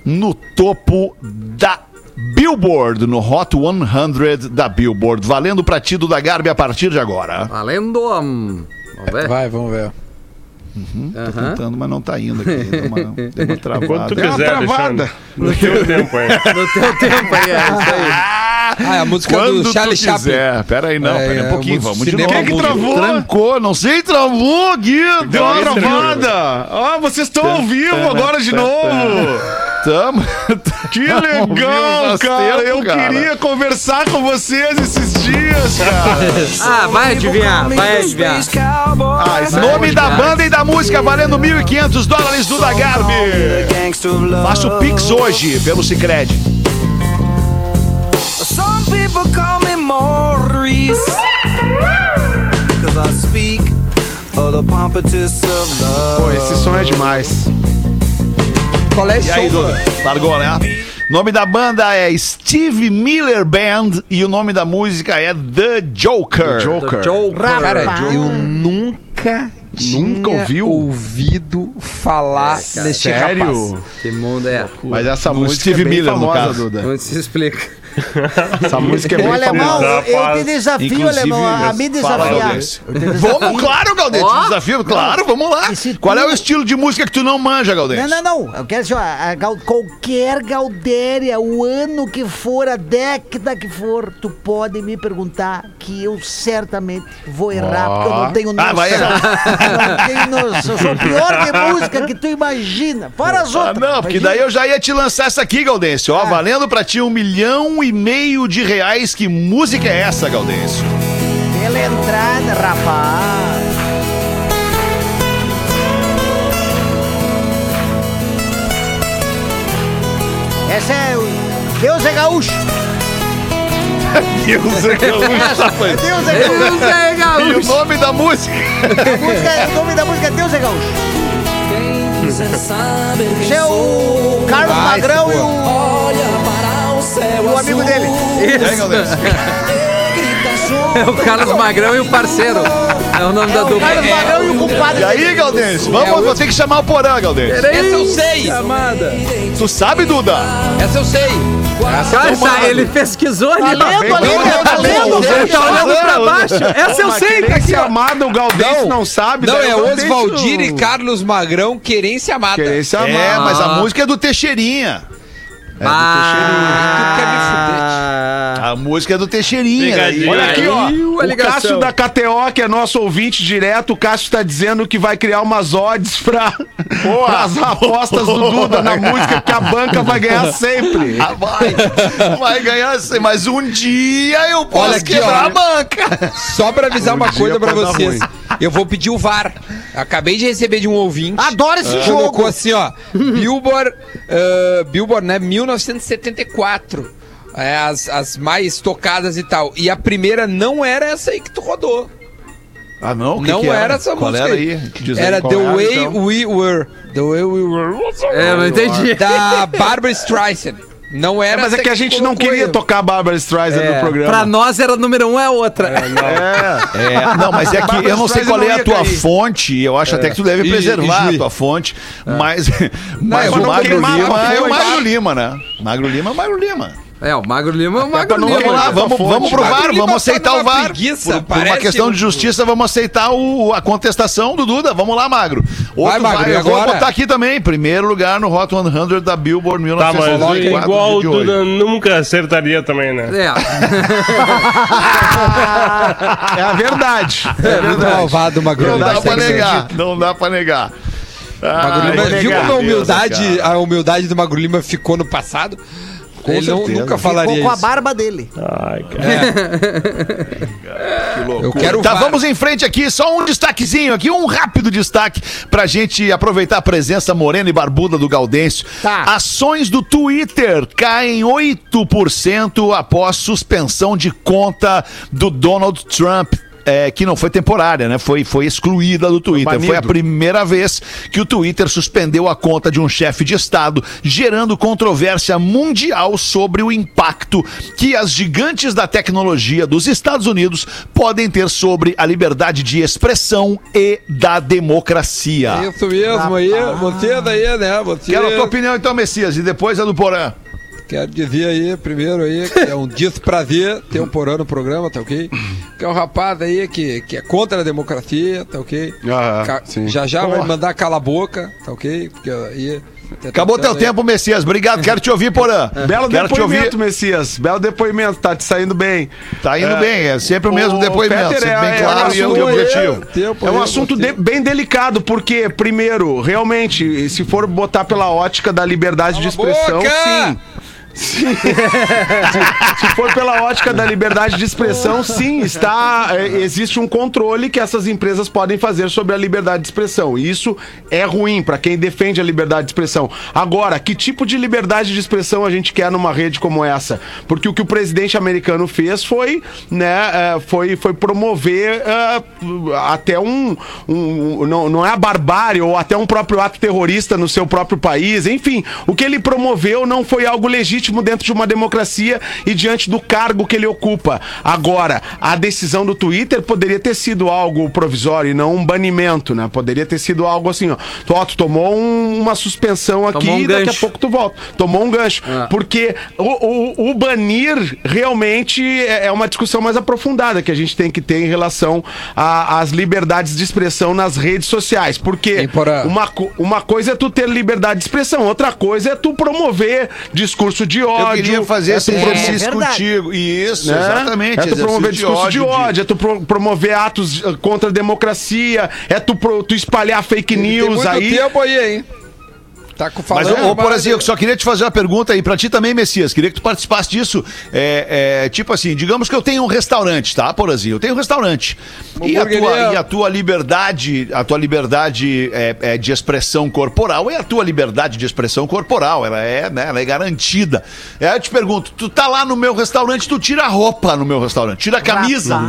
no topo da Billboard, no Hot 100 da Billboard. Valendo para ti, Duda Garbi, a partir de agora. Valendo! Hum. Vamos ver? Vai, vamos ver. Tô Aham. tentando, mas não tá indo aqui. Deu uma, deu uma Quando tu travada. É uma quiser, travada. Alexandre. No teu tempo aí. No teu tempo aí, é isso aí. Ah, é a música Quando do Charlie tu Chaplin. quiser. Pera aí, não, É, pera aí um é, pouquinho, o vamos de novo. Quem que travou? Trancou, não sei, travou aqui. Deu uma travada. Ó, vocês estão ao vivo agora de novo. Tamo. Que legal, faz cara. tempo, Eu cara. queria conversar com vocês esses dias, cara. Ah, vai adivinhar, vai adivinhar. Ah, Nome da banda e da música valendo 1.500 dólares do Dagarbi. Faça o Pix hoje pelo Cicred. Some people call me Maurice. Cause I speak of the pompatus of love. Pô, esse som é demais. Qual é esse E aí? Duda? Largou, né? Nome da banda é Steve Miller Band e o nome da música é The Joker. Joker. Joe Cara, Rapaz. eu nunca Nunca tinha ouviu? ouvido falar neste rapaz. Sério? Que mundo é? Mas essa música Steve é bem Miller, no famosa, caso. Duda. Onde se explica? Essa música é bem Ô, alemão, famosa. eu, te desafio, Inclusive, alemão, a me desafiar. Vamos, claro, Galdente, Ó. desafio, claro, vamos lá. Qual tu- é o estilo de música que tu não manja, Galdente? Não, não, não. Eu quero assim, ó, a gal- qualquer Galdéria, o ano que for, a década que for, tu pode me perguntar que eu certamente vou errar, porque eu não tenho noção. Ah, vai errar. Eu não tenho noção. Eu sou pior de música que tu imagina. Fora as Ah, outras. não, porque Imagina. daí eu já ia te lançar essa aqui, Gaudêncio. Ó, Ah. valendo pra ti um milhão e meio de reais. Que música é essa, Gaudêncio? Pela entrada, rapaz. Essa é o Deus é gaúcho. Deus é gaúcho, rapaz. Deus é gaúcho. Deus é E o gaúcho. nome da música? Música- o nome da música é Deus é gaúcho. Esse é o Carlos Magrão e o céu o amigo dele. Isso. É o Carlos Magrão e o parceiro. É o nome da O dupla. Carlos Magrão e o compadre E aí. Galdense? Vamos, vou ter que chamar o Porã, Galdense. Essa eu sei! Chamada. Tu sabe, Duda? Essa eu sei! Cara, essa- ele pesquisou ali. Tá lendo ali, né? Tá lendo? não, Ele tá olhando pra baixo. Essa eu Mas sei, tá querência aqui, amada, o Galdense não, sabe. Não, daí é o Galdense Oswaldir não- e Carlos Magrão, Querência Amada. Querência amada. É, mas a música é do Teixeirinha. Ah, A música é do Teixeirinha. Pegadinha. Olha aqui, ó. O. Cássio da KTO, que é nosso ouvinte direto, o Cássio tá dizendo que vai criar umas odds pra, as apostas do Duda na música, que a banca vai ganhar sempre. Ah, vai, vai ganhar sim, mas um dia eu posso aqui, quebrar ó. a banca. Só pra avisar Um uma coisa pra vocês. ruim. Eu vou pedir o VAR. Acabei de receber de um ouvinte. Adoro esse Colocou jogo. assim, ó. Billboard, ah, Billboard, né? 1974. É, as, as mais tocadas e tal. E a primeira não era essa aí que tu rodou. Ah, não? não era? essa Qual música. era aí. Diz Era The era, Way então? We Were. The Way We Were. É, eu não entendi. Da Barbara Streisand. Não É, era mas é que a gente não queria tocar a Barbara Streisand É, no programa. pra nós era número um, é outra. É. É, não, mas é que eu não sei qual é não a tua cair. fonte, eu acho até que tu deve E- preservar e a tua fonte, mas, mas eu o não Magro Lima é o. Magro Lima, né? Magro Lima é o Magro Lima. É, o Magro Lima é o Magro não Lima. Vamos lá, essa vamos, vamos pro Magro VAR, vamos tá aceitar o VAR. preguiça, por, por uma questão um- de justiça, vamos aceitar o- a contestação do Duda. Vamos lá, Magro. Outro Vai, Magro, eu vou agora? botar aqui também. Primeiro lugar no Hot 100 da Billboard Tá, mas 1994 igual o. Duda nunca acertaria também, né? É. É a verdade. É verdade. malvado, Magro Não Lima. dá pra negar, não dá pra negar. Magro Ai, Lima, viu como a humildade, cara. a humildade do Magro Lima ficou no passado? Ele não- certeza. nunca Ficou falaria com a barba dele. Ai, cara. Eu quero Tá, vamos em frente aqui, só um destaquezinho aqui, um rápido destaque pra gente aproveitar a presença morena e barbuda do Gaudêncio. Tá. Ações do Twitter caem 8% após suspensão de conta do Donald Trump. É, que não foi temporária, né? Foi, foi excluída do Twitter. Foi a primeira vez que o Twitter suspendeu a conta de um chefe de Estado, gerando controvérsia mundial sobre o impacto que as gigantes da tecnologia dos Estados Unidos podem ter sobre a liberdade de expressão e da democracia. Isso mesmo aí, você daí, né? Você Quero a tua opinião então, Messias, e depois a do Porã. Quero dizer aí, primeiro aí, que é um desprazer ter um porão no programa, tá ok? Que é um rapaz aí que, que é contra a democracia, tá ok? Sim. já já vai Porra. mandar cala a boca, tá ok? Porque aí... tá Acabou teu aí- tempo, Messias. Obrigado, quero te ouvir, Porã. Belo quero te ouvir. depoimento, Messias. Belo depoimento, tá te saindo bem. Tá indo É. bem, é sempre o mesmo depoimento, Peter, sempre bem é- claro é e assunto- objetivo. Tempo É um assunto de- bem delicado, porque, primeiro, realmente, se for botar pela ótica da liberdade de Cala a expressão, boca! sim. Sim. se, se for pela ótica da liberdade de expressão, sim, está é, existe um controle que essas empresas podem fazer sobre a liberdade de expressão. E isso é ruim para quem defende a liberdade de expressão. Agora, que tipo de liberdade de expressão a gente quer numa rede como essa? Porque o que o presidente americano fez foi, né, é, foi, foi promover é, até um, um- não, não é a barbárie ou até um próprio ato terrorista no seu próprio país. Enfim, o que ele promoveu não foi algo legítimo dentro de uma democracia e diante do cargo que ele ocupa. Agora, a decisão do Twitter poderia ter sido algo provisório e não um banimento, né? Poderia ter sido algo assim, ó. Tu, ó, tu tomou um- uma suspensão aqui um e daqui a pouco tu volta. Tomou um gancho. Ah. Porque o, o- o banir realmente é é uma discussão mais aprofundada que a gente tem que ter em relação às liberdades de expressão nas redes sociais. Porque uma, uma coisa é tu ter liberdade de expressão, outra coisa é tu promover discurso de Eu ódio. queria fazer é esse É exercício verdade. contigo. Isso, né? exatamente. É tu promover discurso de ódio, de- é tu pro- promover atos eh, contra a democracia, é tu, tu espalhar fake Tem news muito aí. tempo aí, hein? Tá com Mas, falando. ô, Porazinho, eu só queria te fazer uma pergunta aí pra ti também, Messias. Queria que tu participasse disso. É, é, tipo assim, digamos que eu tenho um restaurante, tá, Porazinho? Eu tenho um restaurante. E a, tua, e a tua liberdade, a tua liberdade é, é, de expressão corporal é a tua liberdade de expressão corporal. Ela é, né, ela é garantida. É, eu te pergunto, tu tá lá no meu restaurante, tu tira a roupa no meu restaurante, tira a camisa.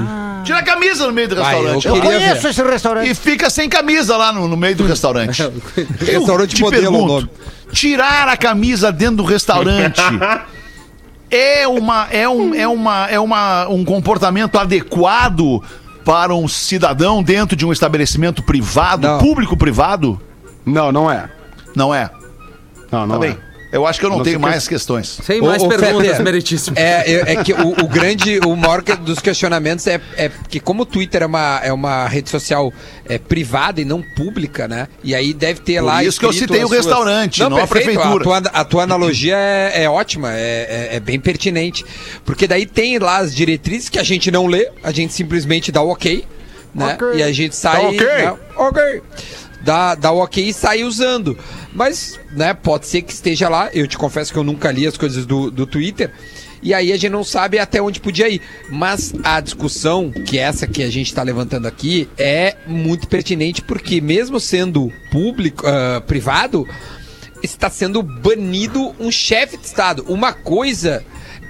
Tira a camisa no meio do Vai, restaurante. eu Eu queria conheço ver. esse restaurante. E fica sem camisa lá no, no meio do restaurante. Restaurante te modelo, pergunto, tirar a camisa dentro do restaurante é uma é um é uma é uma um comportamento adequado para um cidadão dentro de um estabelecimento privado, Não. público privado? Não, não é. Não é. Não, não Tá é. Eu acho que eu não, Não tenho mais questões. Sem mais ô, perguntas, Fetter, meritíssimo. É, é, é que o, o grande, o maior que- dos questionamentos é, é que como o Twitter é uma, é uma rede social é, privada e não pública, né? E aí deve ter Por lá. isso que eu citei o restaurante, não a perfeito, prefeitura. A tua, a tua analogia é, é ótima, é, é- é bem pertinente. Porque daí tem lá as diretrizes que a gente não lê, a gente simplesmente dá o ok, né? Ok. E a gente sai. Tá ok? né? Ok. Dá o ok e sai usando. Mas, né, pode ser que esteja lá. Eu te confesso que eu nunca li as coisas do, do Twitter. E aí a gente não sabe até onde podia ir. Mas a discussão, que é essa que a gente está levantando aqui, é muito pertinente, porque mesmo sendo público, ah, privado, está sendo banido um chefe de Estado. Uma coisa.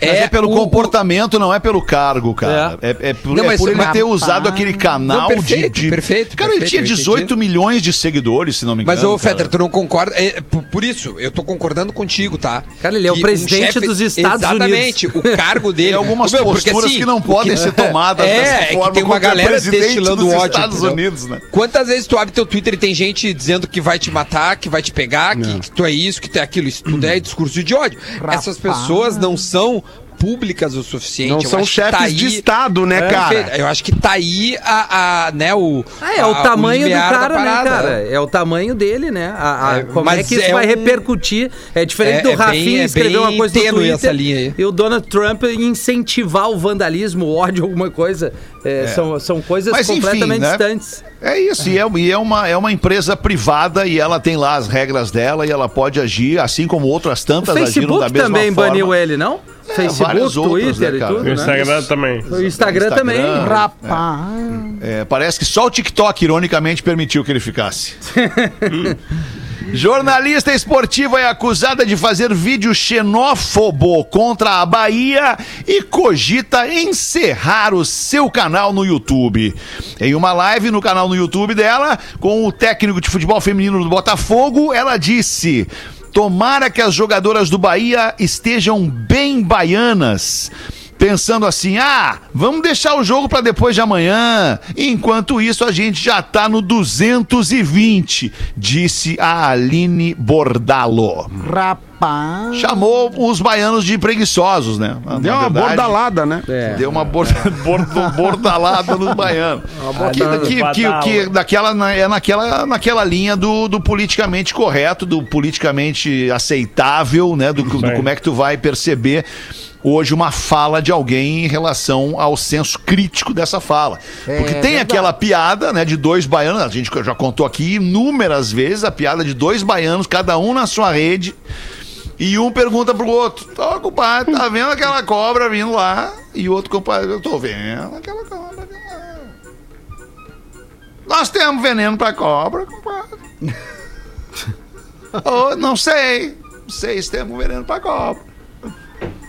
Mas é, pelo o- comportamento, não é pelo cargo, cara. É, é por, Não, é mas- por ele mas- ter usado aquele canal Não, perfeito, de, de- perfeito, Cara, perfeito, ele tinha eu entendi. 18 milhões de seguidores, se não me engano. Mas, ô. Fetter, tu não concorda? É, por, por isso, eu tô concordando contigo, tá? Cara, ele é o Que presidente dos Estados Exatamente, o cargo dele. Tem algumas Meu, porque, posturas assim, que não podem ser tomadas é, dessa é que forma tem uma o galera destilando dos ódio. Estados entendeu? Unidos, né? Quantas vezes tu abre teu Twitter e tem gente dizendo que vai te matar, que vai te pegar, que, que tu é isso, que tu é aquilo? Isso tudo é discurso de ódio. Essas pessoas não são públicas o suficiente. Não Eu são chefes tá de aí- Estado, né, É, cara? Eu acho que tá aí a, a né, o... Ah, é o a- tamanho do limiar da cara, né, cara? É o tamanho dele, né? A- a- É, como é mas que isso é vai um- repercutir? É diferente É- do é bem- Rafinha é escrever uma coisa no Twitter essa linha aí. e o Donald Trump incentivar o vandalismo, o ódio, alguma coisa. É, São, são coisas Mas, enfim, completamente né? distantes. É isso, e, é, e é uma, é uma empresa privada e ela tem lá as regras dela e ela pode agir, assim como outras O tantas agiram Facebook da mesma também forma. baniu ele, não? Facebook, várias outras, Twitter né, e tudo, No né? Instagram também. O Instagram, também. Instagram. Rapaz. É, parece que só o TikTok, ironicamente, permitiu que ele ficasse. Jornalista esportiva é acusada de fazer vídeo xenófobo contra a Bahia e cogita encerrar o seu canal no YouTube. Em uma live no canal no YouTube dela, com o técnico de futebol feminino do Botafogo, ela disse. Tomara que as jogadoras do Bahia estejam bem baianas pensando assim: ah, vamos deixar o jogo para depois de amanhã. Enquanto isso, a gente já tá no 220, disse a Aline Bordalo. Rapaz. Chamou os baianos de preguiçosos, né? Na Deu uma verdade, bordalada, né? É. Deu uma borda, bordo- bordalada nos baianos. Que, que, que, que daquela, é naquela, naquela linha do, do politicamente correto, do politicamente aceitável, né? Do, do como é que tu vai perceber hoje uma fala de alguém em relação ao senso crítico dessa fala. É Porque tem verdade. aquela piada, né, de dois baianos, a gente já contou aqui inúmeras vezes a piada de dois baianos, cada um na sua rede, e um pergunta pro outro: Ô, compadre, tá vendo aquela cobra vindo lá? E o outro compadre, eu tô vendo aquela cobra vindo lá. Nós temos veneno pra cobra, compadre. Ô, não sei. Não sei se temos veneno pra cobra.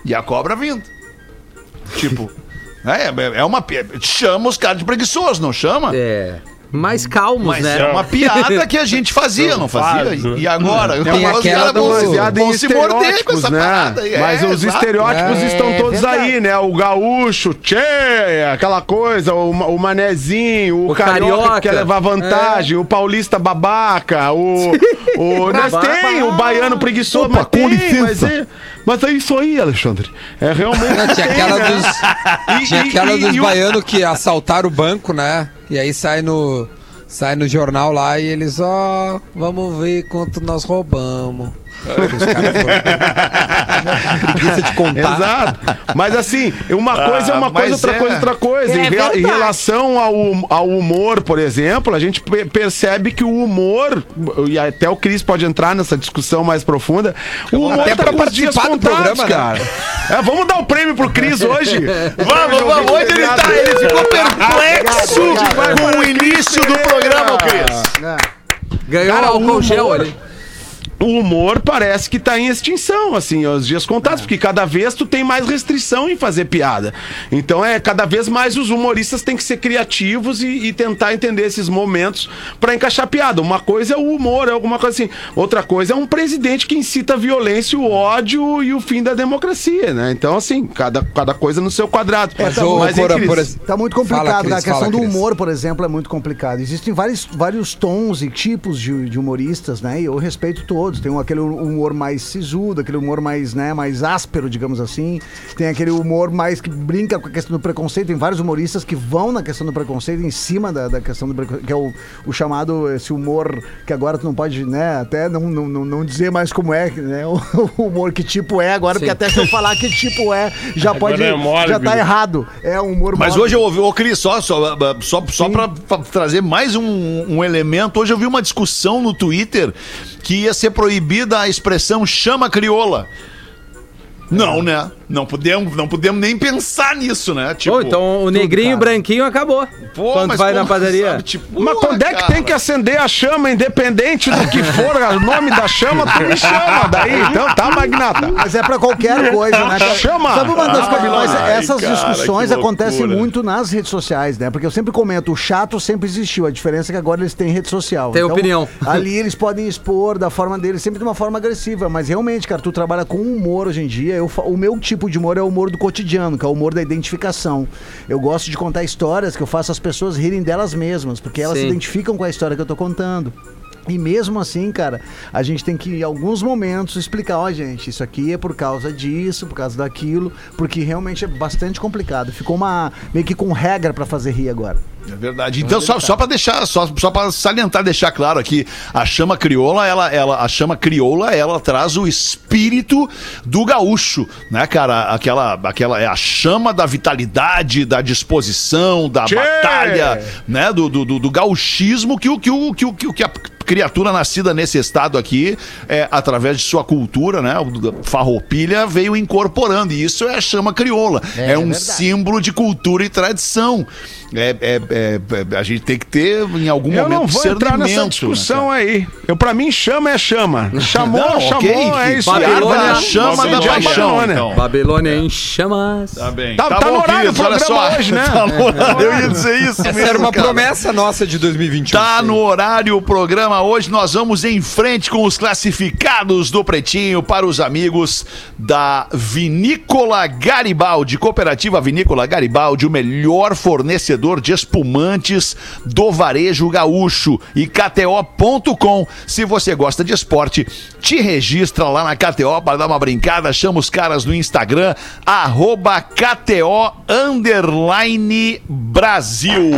E a cobra vindo. Tipo, é, é uma. pi- Chama os caras de preguiçoso, não chama? É. Mais calmos, Mas né? é uma piada que a gente fazia, não fazia? Faz, né? E agora? Tem Os aquela caras do- vão, em vão se morder com estereótipos, essa né? parada. aí. Mas É, os exato. estereótipos É, estão todos verdade. aí, né? O gaúcho, tchê, aquela coisa, o, ma- o manezinho, o, O carioca, carioca. que quer levar vantagem, o paulista babaca, o. o nós tem o baiano preguiçoso, Opa, mas com tem, licença. Mas é, mas é isso aí, Alexandre. É realmente. Não, tinha tem, aquela né? dos, tinha E- aquela e- dos e o- baianos que assaltaram o banco, né? E aí sai no, sai no jornal lá e eles, ó, vamos ver quanto nós roubamos. Preguiça de contar. Exato. Mas assim, uma coisa é uma mas coisa, outra é- coisa, outra coisa. É em, rea- em relação ao, ao humor, por exemplo, a gente pe- percebe que o humor, e até o Cris pode entrar nessa discussão mais profunda, o humor Até tá pra participar do programa, né? cara. É, vamos dar o prêmio pro Cris hoje. Vamos, vamos. Hoje ele, tá, ele ficou perplexo com o início do programa, Cris. Ganhou Cara, o álcool gel ali. O humor parece que tá em extinção, assim, aos dias contados, porque cada vez tu tem mais restrição em fazer piada. Então é cada vez mais os humoristas têm que ser criativos e, e tentar entender esses momentos pra encaixar piada. Uma coisa é o humor, é alguma coisa assim. Outra coisa é um presidente que incita a violência, o ódio e o fim da democracia, né? Então, assim, cada, cada coisa no seu quadrado. Mas, ô, Mas, Cora, hein, por Cris? Tá muito Fala, complicado, Cris, né? A questão fala, do Cris. humor, por exemplo, é muito complicado. Existem vários, vários tons e tipos de, de humoristas, né? E eu respeito todos. Tem um- aquele humor mais sisudo, aquele humor mais, né, mais áspero, digamos assim. Tem aquele humor mais que brinca com a questão do preconceito. Tem vários humoristas que vão na questão do preconceito, em cima da, da questão do preconceito, que é o, o chamado, esse humor que agora tu não pode, né, até não, não, não, não dizer mais como é, né? O humor que tipo é agora, porque até se eu falar que tipo é, já pode, é mórbido. já tá errado. É um humor Mas mórbido. hoje eu ouvi, ô Cris, só, só, só, só pra, pra trazer mais um, um elemento, hoje eu vi uma discussão no Twitter que ia ser proibida a expressão chama crioula. Não, né? Não podemos, não podemos nem pensar nisso, né? Tipo, Pô, então o negrinho e branquinho acabou. pô, quando mas vai na como, padaria. sabe, tipo, Mas quando é que cara. tem que acender a chama, independente do que for, o nome da chama, tu me chama daí. Então, tá, Magnata? Mas é pra qualquer coisa, né? cara? Chama! Sabe uma das Ah, coisas? Mas ai, essas cara, discussões acontecem muito nas redes sociais, né? Porque eu sempre comento, o chato sempre existiu. A diferença é que agora eles têm rede social. Tem opinião. Ali eles podem expor da forma deles, sempre de uma forma agressiva. Mas realmente, cara, tu trabalha com humor hoje em dia. Eu, o meu tipo de humor é o humor do cotidiano, que é o humor da identificação. Eu gosto de contar histórias que eu faço as pessoas rirem delas mesmas, porque elas Sim. se identificam com a história que eu tô contando. E mesmo assim, cara, a gente tem que, em alguns momentos, explicar, ó, gente, isso aqui é por causa disso, por causa daquilo, porque realmente é bastante complicado. Ficou uma meio que com regra pra fazer rir agora. É verdade. Então, só, só para deixar, só, só para salientar, deixar claro aqui, a chama crioula, ela, ela, a chama crioula, ela traz o espírito do gaúcho, né, cara? Aquela, aquela é a chama da vitalidade, da disposição, da Tchê! batalha, né, do, do, do, do gauchismo que o que o que o que, o que a criatura nascida nesse estado aqui, é, através de sua cultura, né, o- farroupilha, veio incorporando. E isso é a chama crioula. É, É um verdade. símbolo de cultura e tradição. É, é- é- é- a gente tem que ter, em algum Eu momento, não vou entrar nessa discernimento, discussão né, aí. Eu, pra mim, chama é chama. Chamou, Não, chamou, ok, é isso. Babilônia, chama da paixão, Babilônia. então. Babilônia em chamas. Tá bem. Tá- tá no horário o olha programa só. hoje, né? Tá no horário, eu ia dizer isso Essa mesmo, era uma cara. promessa nossa de 2021. Tá no horário o programa. Hoje nós vamos em frente com os classificados do Pretinho para os amigos da Vinícola Garibaldi, Cooperativa Vinícola Garibaldi, o melhor fornecedor de espumantes do varejo gaúcho e KTO.com. Se você gosta de esporte, te registra lá na KTO para dar uma brincada. Chama os caras no Instagram, arroba KTO underline Brasil.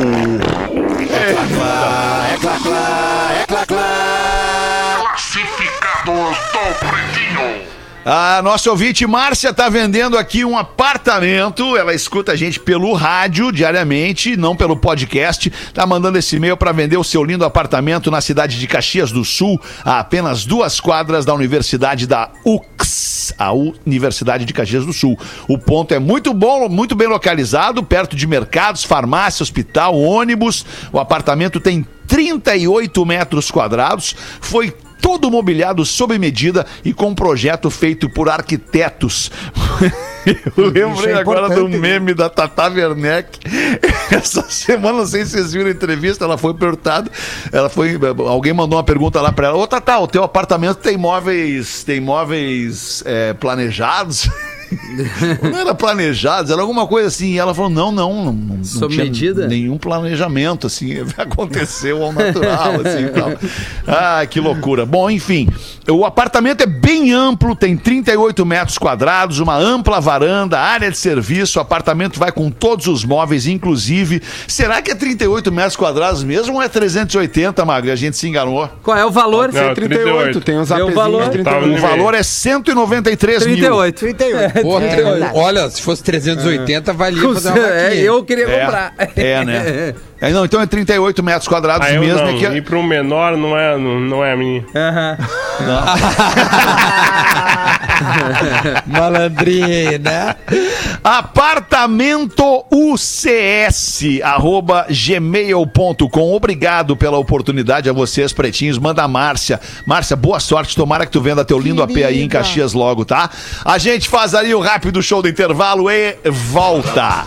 A nossa ouvinte Márcia tá vendendo aqui um apartamento. Ela escuta a gente pelo rádio diariamente, não pelo podcast. Tá mandando esse e-mail para vender o seu lindo apartamento na cidade de Caxias do Sul, a apenas duas quadras da Universidade da UX, a Universidade de Caxias do Sul. O ponto é muito bom, muito bem localizado, perto de mercados, farmácia, hospital, ônibus. O apartamento tem 38 metros quadrados. Foi todo mobiliado sob medida e com um projeto feito por arquitetos. Eu lembrei é agora do né? meme da Tata Werneck. Essa semana, não sei se vocês viram a entrevista, ela foi perguntada, ela foi, alguém mandou uma pergunta lá pra ela, ô Tata, o teu apartamento tem móveis, tem móveis é, planejados? não era planejados, era alguma coisa assim. E ela falou: não, não, não, não Sob tinha medida? nenhum planejamento, assim, aconteceu ao natural, assim e tal. Ah, que loucura. Bom, enfim, o apartamento é bem amplo, tem 38 metros quadrados, uma ampla varanda, área de serviço, o apartamento vai com todos os móveis, inclusive. Será que é 38 metros quadrados mesmo ou é 380, Magro? A gente se enganou. Qual é o valor? Não, 38, tem uns valor. 38. no O valor é 193 mil. 38. 38. Pô, É olha, se fosse 380, valia fazer uma É, eu queria É, comprar. é, né? É, não, então é 38 metros quadrados Aí eu mesmo. não, é que- e para um menor não é, não, não é a minha. Aham. Malandrinho, né? Apartamento UCS, arroba gmail.com. Obrigado pela oportunidade a vocês, pretinhos. Manda a Márcia. Márcia, boa sorte. Tomara que tu venda teu lindo AP aí em Caxias logo, tá? A gente faz ali o rápido show do intervalo e volta.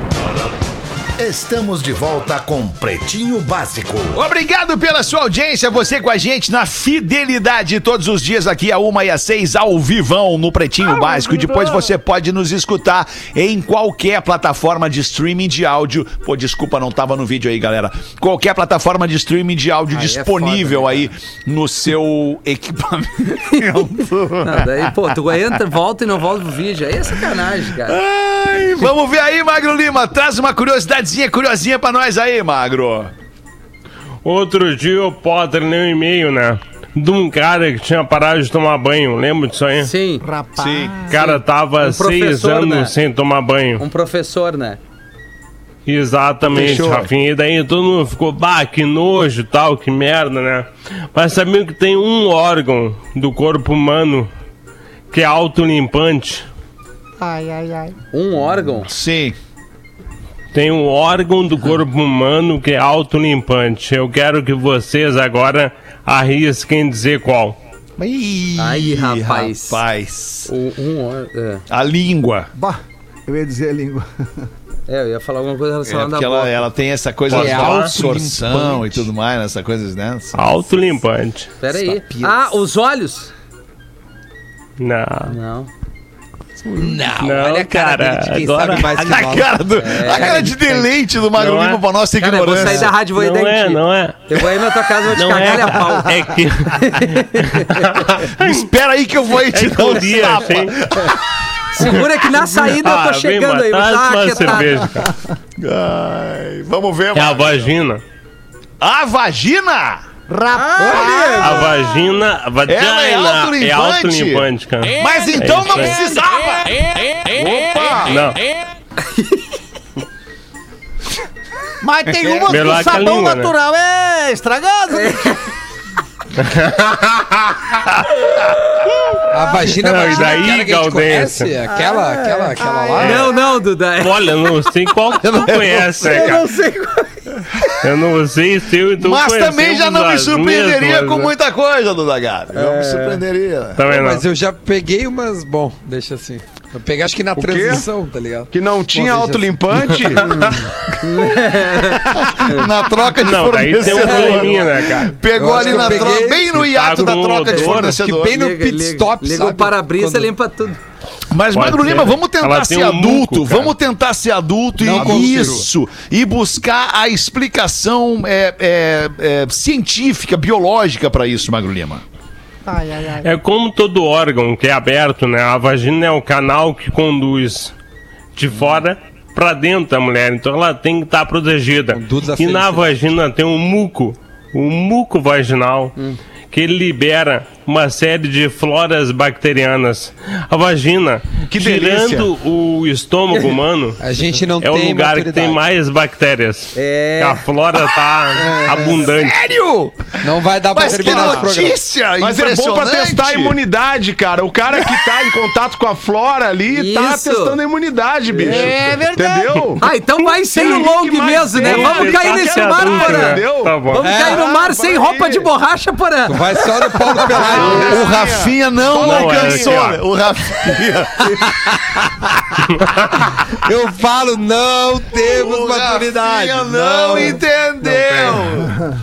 Estamos de volta com Pretinho Básico. Obrigado pela sua audiência, você com a gente na fidelidade todos os dias aqui a uma e às seis ao vivão no Pretinho Básico. Depois você pode nos escutar em qualquer plataforma de streaming de áudio. Pô, desculpa, não tava no vídeo aí, galera. Qualquer plataforma de streaming de áudio Aí é disponível foda, né, aí no seu equipamento. Não, daí, pô, tu entra, volta e não volta pro vídeo. Aí é sacanagem, cara. Ai, vamos ver aí, Magro Lima. Traz uma curiosidadezinha, curiosinha pra nós aí, Magro. Outro dia o Potter leu um e-mail, né? De um cara que tinha parado de tomar banho. Lembra disso aí? Sim, Rapaz. Sim. O cara tava Um seis anos né? sem tomar banho. um professor, né? Exatamente, Fechou. Rafinha. E daí todo mundo ficou, bah, que nojo tal, que merda, né? Mas sabiam que tem um órgão do corpo humano que é autolimpante? Um órgão. Sim. Tem um órgão do corpo humano que é autolimpante. Eu quero que vocês agora arrisquem dizer qual. Ih, Aí, rapaz. rapaz. Um, um órgão. A língua. Bah, eu ia dizer a língua. É, eu ia falar alguma coisa É relacionada porque à ela, boca. ela tem essa coisa É da absorção e tudo mais, essa coisa, né? Autolimpante. Pera aí. Ah, os olhos? Não. Não. Não, Não, olha a cara cara, dele de quem agora- sabe mais que A nós. cara, do, a cara de deleite do Magro é? Lima pra nossa Cara, eu vou ignorância. sair da rádio e vou ir Não é, não é. Eu vou aí na tua casa e vou te Não cagar é. a pau. É que. Espera aí que eu vou aí te É dar um dia, tapa. Segura que na saída eu Ah, tô vem chegando aí. Tá, que tá. cerveja, cara. Ai, vamos ver, É a Magro. vagina. A vagina! A vagina. A vagina Ela é autolimpante? É autolimpante, cara. Mas então isso não precisava! Opa! Não. Mas tem uma que Melhor o que a sabão língua, né? natural é estragado. A vagina, Não, e vagina, daí, aquela que a gente conhece, aquela, aquela, aquela lá. Não, não, Duda. Olha, não sei qual que tu conhece, né, Eu cara. não sei qual. Eu não sei se eu e tu Mas também já não me surpreenderia mesmas, com muita coisa, Duda Gabi. Não me surpreenderia. Também não. Mas eu já peguei umas. Bom, deixa assim. Eu peguei acho que na quê? transição, tá ligado? Que não tinha autolimpante? Na troca de Não, daí tem um fornecedor. probleminha, né, cara? Pegou ali na troca, bem no hiato da troca de fornecedor. que bem no pit stop, Liga sabe? o para-brisa, Quando- limpa tudo. Mas, Pode Magro ser. Lima, vamos tentar Ela ser tem um adulto. muco, cara. vamos tentar ser adulto Não e consigo. isso. E buscar a explicação é, é, é, científica, biológica pra isso, Magro Lima. É como todo órgão que é aberto, né? A vagina é o canal que conduz de fora pra dentro da mulher. Então ela tem que estar protegida. Conduz a E na felicidade. vagina tem um muco, o muco vaginal. Que ele libera uma série de floras bacterianas. A vagina, Que delícia. tirando o estômago humano, A gente não é o tem lugar que tem mais bactérias. É. A flora tá abundante. Sério? Não vai dar pra Mas que terminar notícia Mas é bom pra testar a imunidade, cara. O cara que tá em contato com a flora ali tá Isso. testando a imunidade, bicho. É verdade. Entendeu? Ah, então vai sem o Sim, long mesmo, né? Vamos cair tá nesse mar, tudo, Porã. entendeu? Tá bom. Vamos É, cair no mar sem aí. roupa de borracha, Porã. Vai só no Paulo Pelado. O Rafinha não, Não, alcançou. ó. o Rafinha. Eu falo, não temos o maturidade. Rafinha não, entendeu.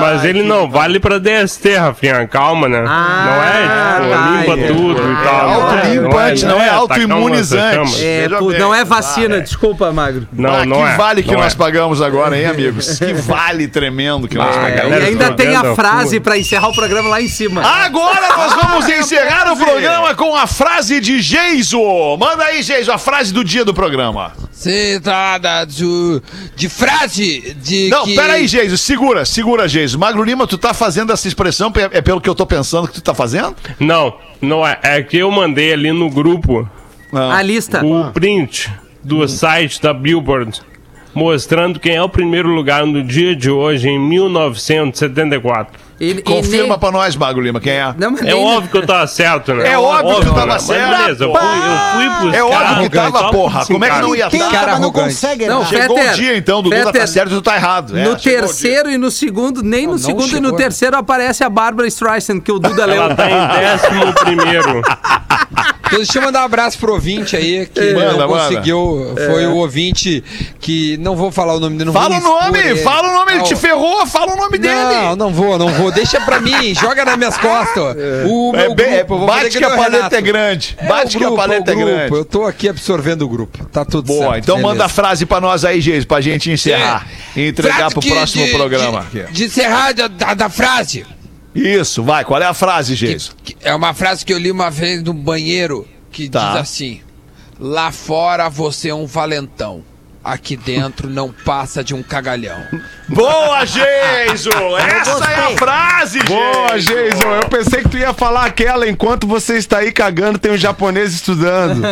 Mas ele não vale pra DST, Rafinha. Calma, né? Ah, não é, tipo, tá, limpa é. tudo e É tal. autolimpante, não é uma autoimunizante. É, não é vacina, desculpa, Magro. Não, ah, não que é. vale que não nós é. pagamos agora, hein, amigos? Que vale tremendo que nós Ah, É, pagamos. e ainda tem a frase pra encerrar o programa lá em cima. Agora nós vamos encerrar o programa com a frase de Geiso. Manda aí, Geiso, a frase do dia do programa. Trata de, de frase de Não, que... peraí, Geiso, segura, segura, Geiso. Magro Lima, tu tá fazendo essa expressão, é pelo que eu tô pensando que tu tá fazendo? Não, não é. É que eu mandei ali no grupo A lista. o print do site da Billboard, mostrando quem é o primeiro lugar no dia de hoje, em 1974. E- e Confirma nem- pra nós, Magro Lima, quem é. Não, É nem- óbvio que eu tava certo, né? É óbvio que tu tava né? Mas certo. beleza, eu fui, eu fui buscar. É óbvio que tava, porra. por Como é que não ia estar? Cara não consegue Não, errar. Chegou Fetter, o dia, então, Dudu tá Fetter, certo e tu tá errado. É, no terceiro e no segundo, nem no não segundo e no né? terceiro aparece a Bárbara Streisand, que o Duda leu. Ela tá em décimo primeiro. Então, deixa eu mandar um abraço pro ouvinte aí, que Manda, não manda. conseguiu. Foi o ouvinte que. Não vou falar o nome dele, não Fala o nome, ele. fala o nome, ele te ferrou, fala o nome Não, dele. não vou, não vou. Deixa pra mim, joga nas minhas costas. O É meu bem- grupo, bate que que a nem o paleta Renato. é grande. É Bate o que a grupo, paleta é é grupo. grande. Eu tô aqui absorvendo o grupo. Tá tudo certo. Boa, então beleza. manda a frase pra nós aí, Geis, pra gente encerrar e entregar Frase pro próximo de- programa. De, de encerrar da, da frase. Isso, vai, qual é a frase? Que- É uma frase que eu li uma vez no banheiro que Tá. diz assim: Lá fora você é um valentão. Aqui dentro não passa de um cagalhão. Boa, Geiso! Essa é a frase, Boa, Geiso! Eu pensei que tu ia falar aquela enquanto você está aí cagando, tem um japonês estudando.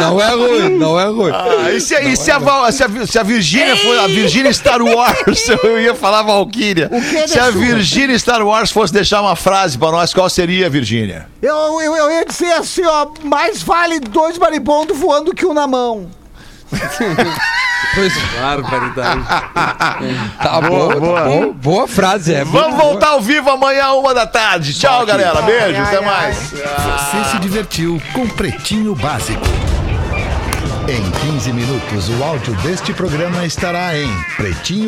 não é ruim, não é ruim. Ah, e se, e se a, Val- se, a, se a Virgínia for a Virgínia Star Wars, eu ia falar Valkyria. Se a? Virgínia Star Wars fosse deixar uma frase pra nós, qual seria, Virgínia? Eu, eu, eu ia dizer assim, ó, mais vale dois maribondos voando que um na mão. Pois, Barbaridade. tá bom, tá boa. bom. Boa frase, é. Vamos voltar ao vivo amanhã, uma da tarde. Tchau, galera. Beijo, até mais. Você se divertiu com Pretinho Básico. Em 15 minutos, o áudio deste programa estará em pretinho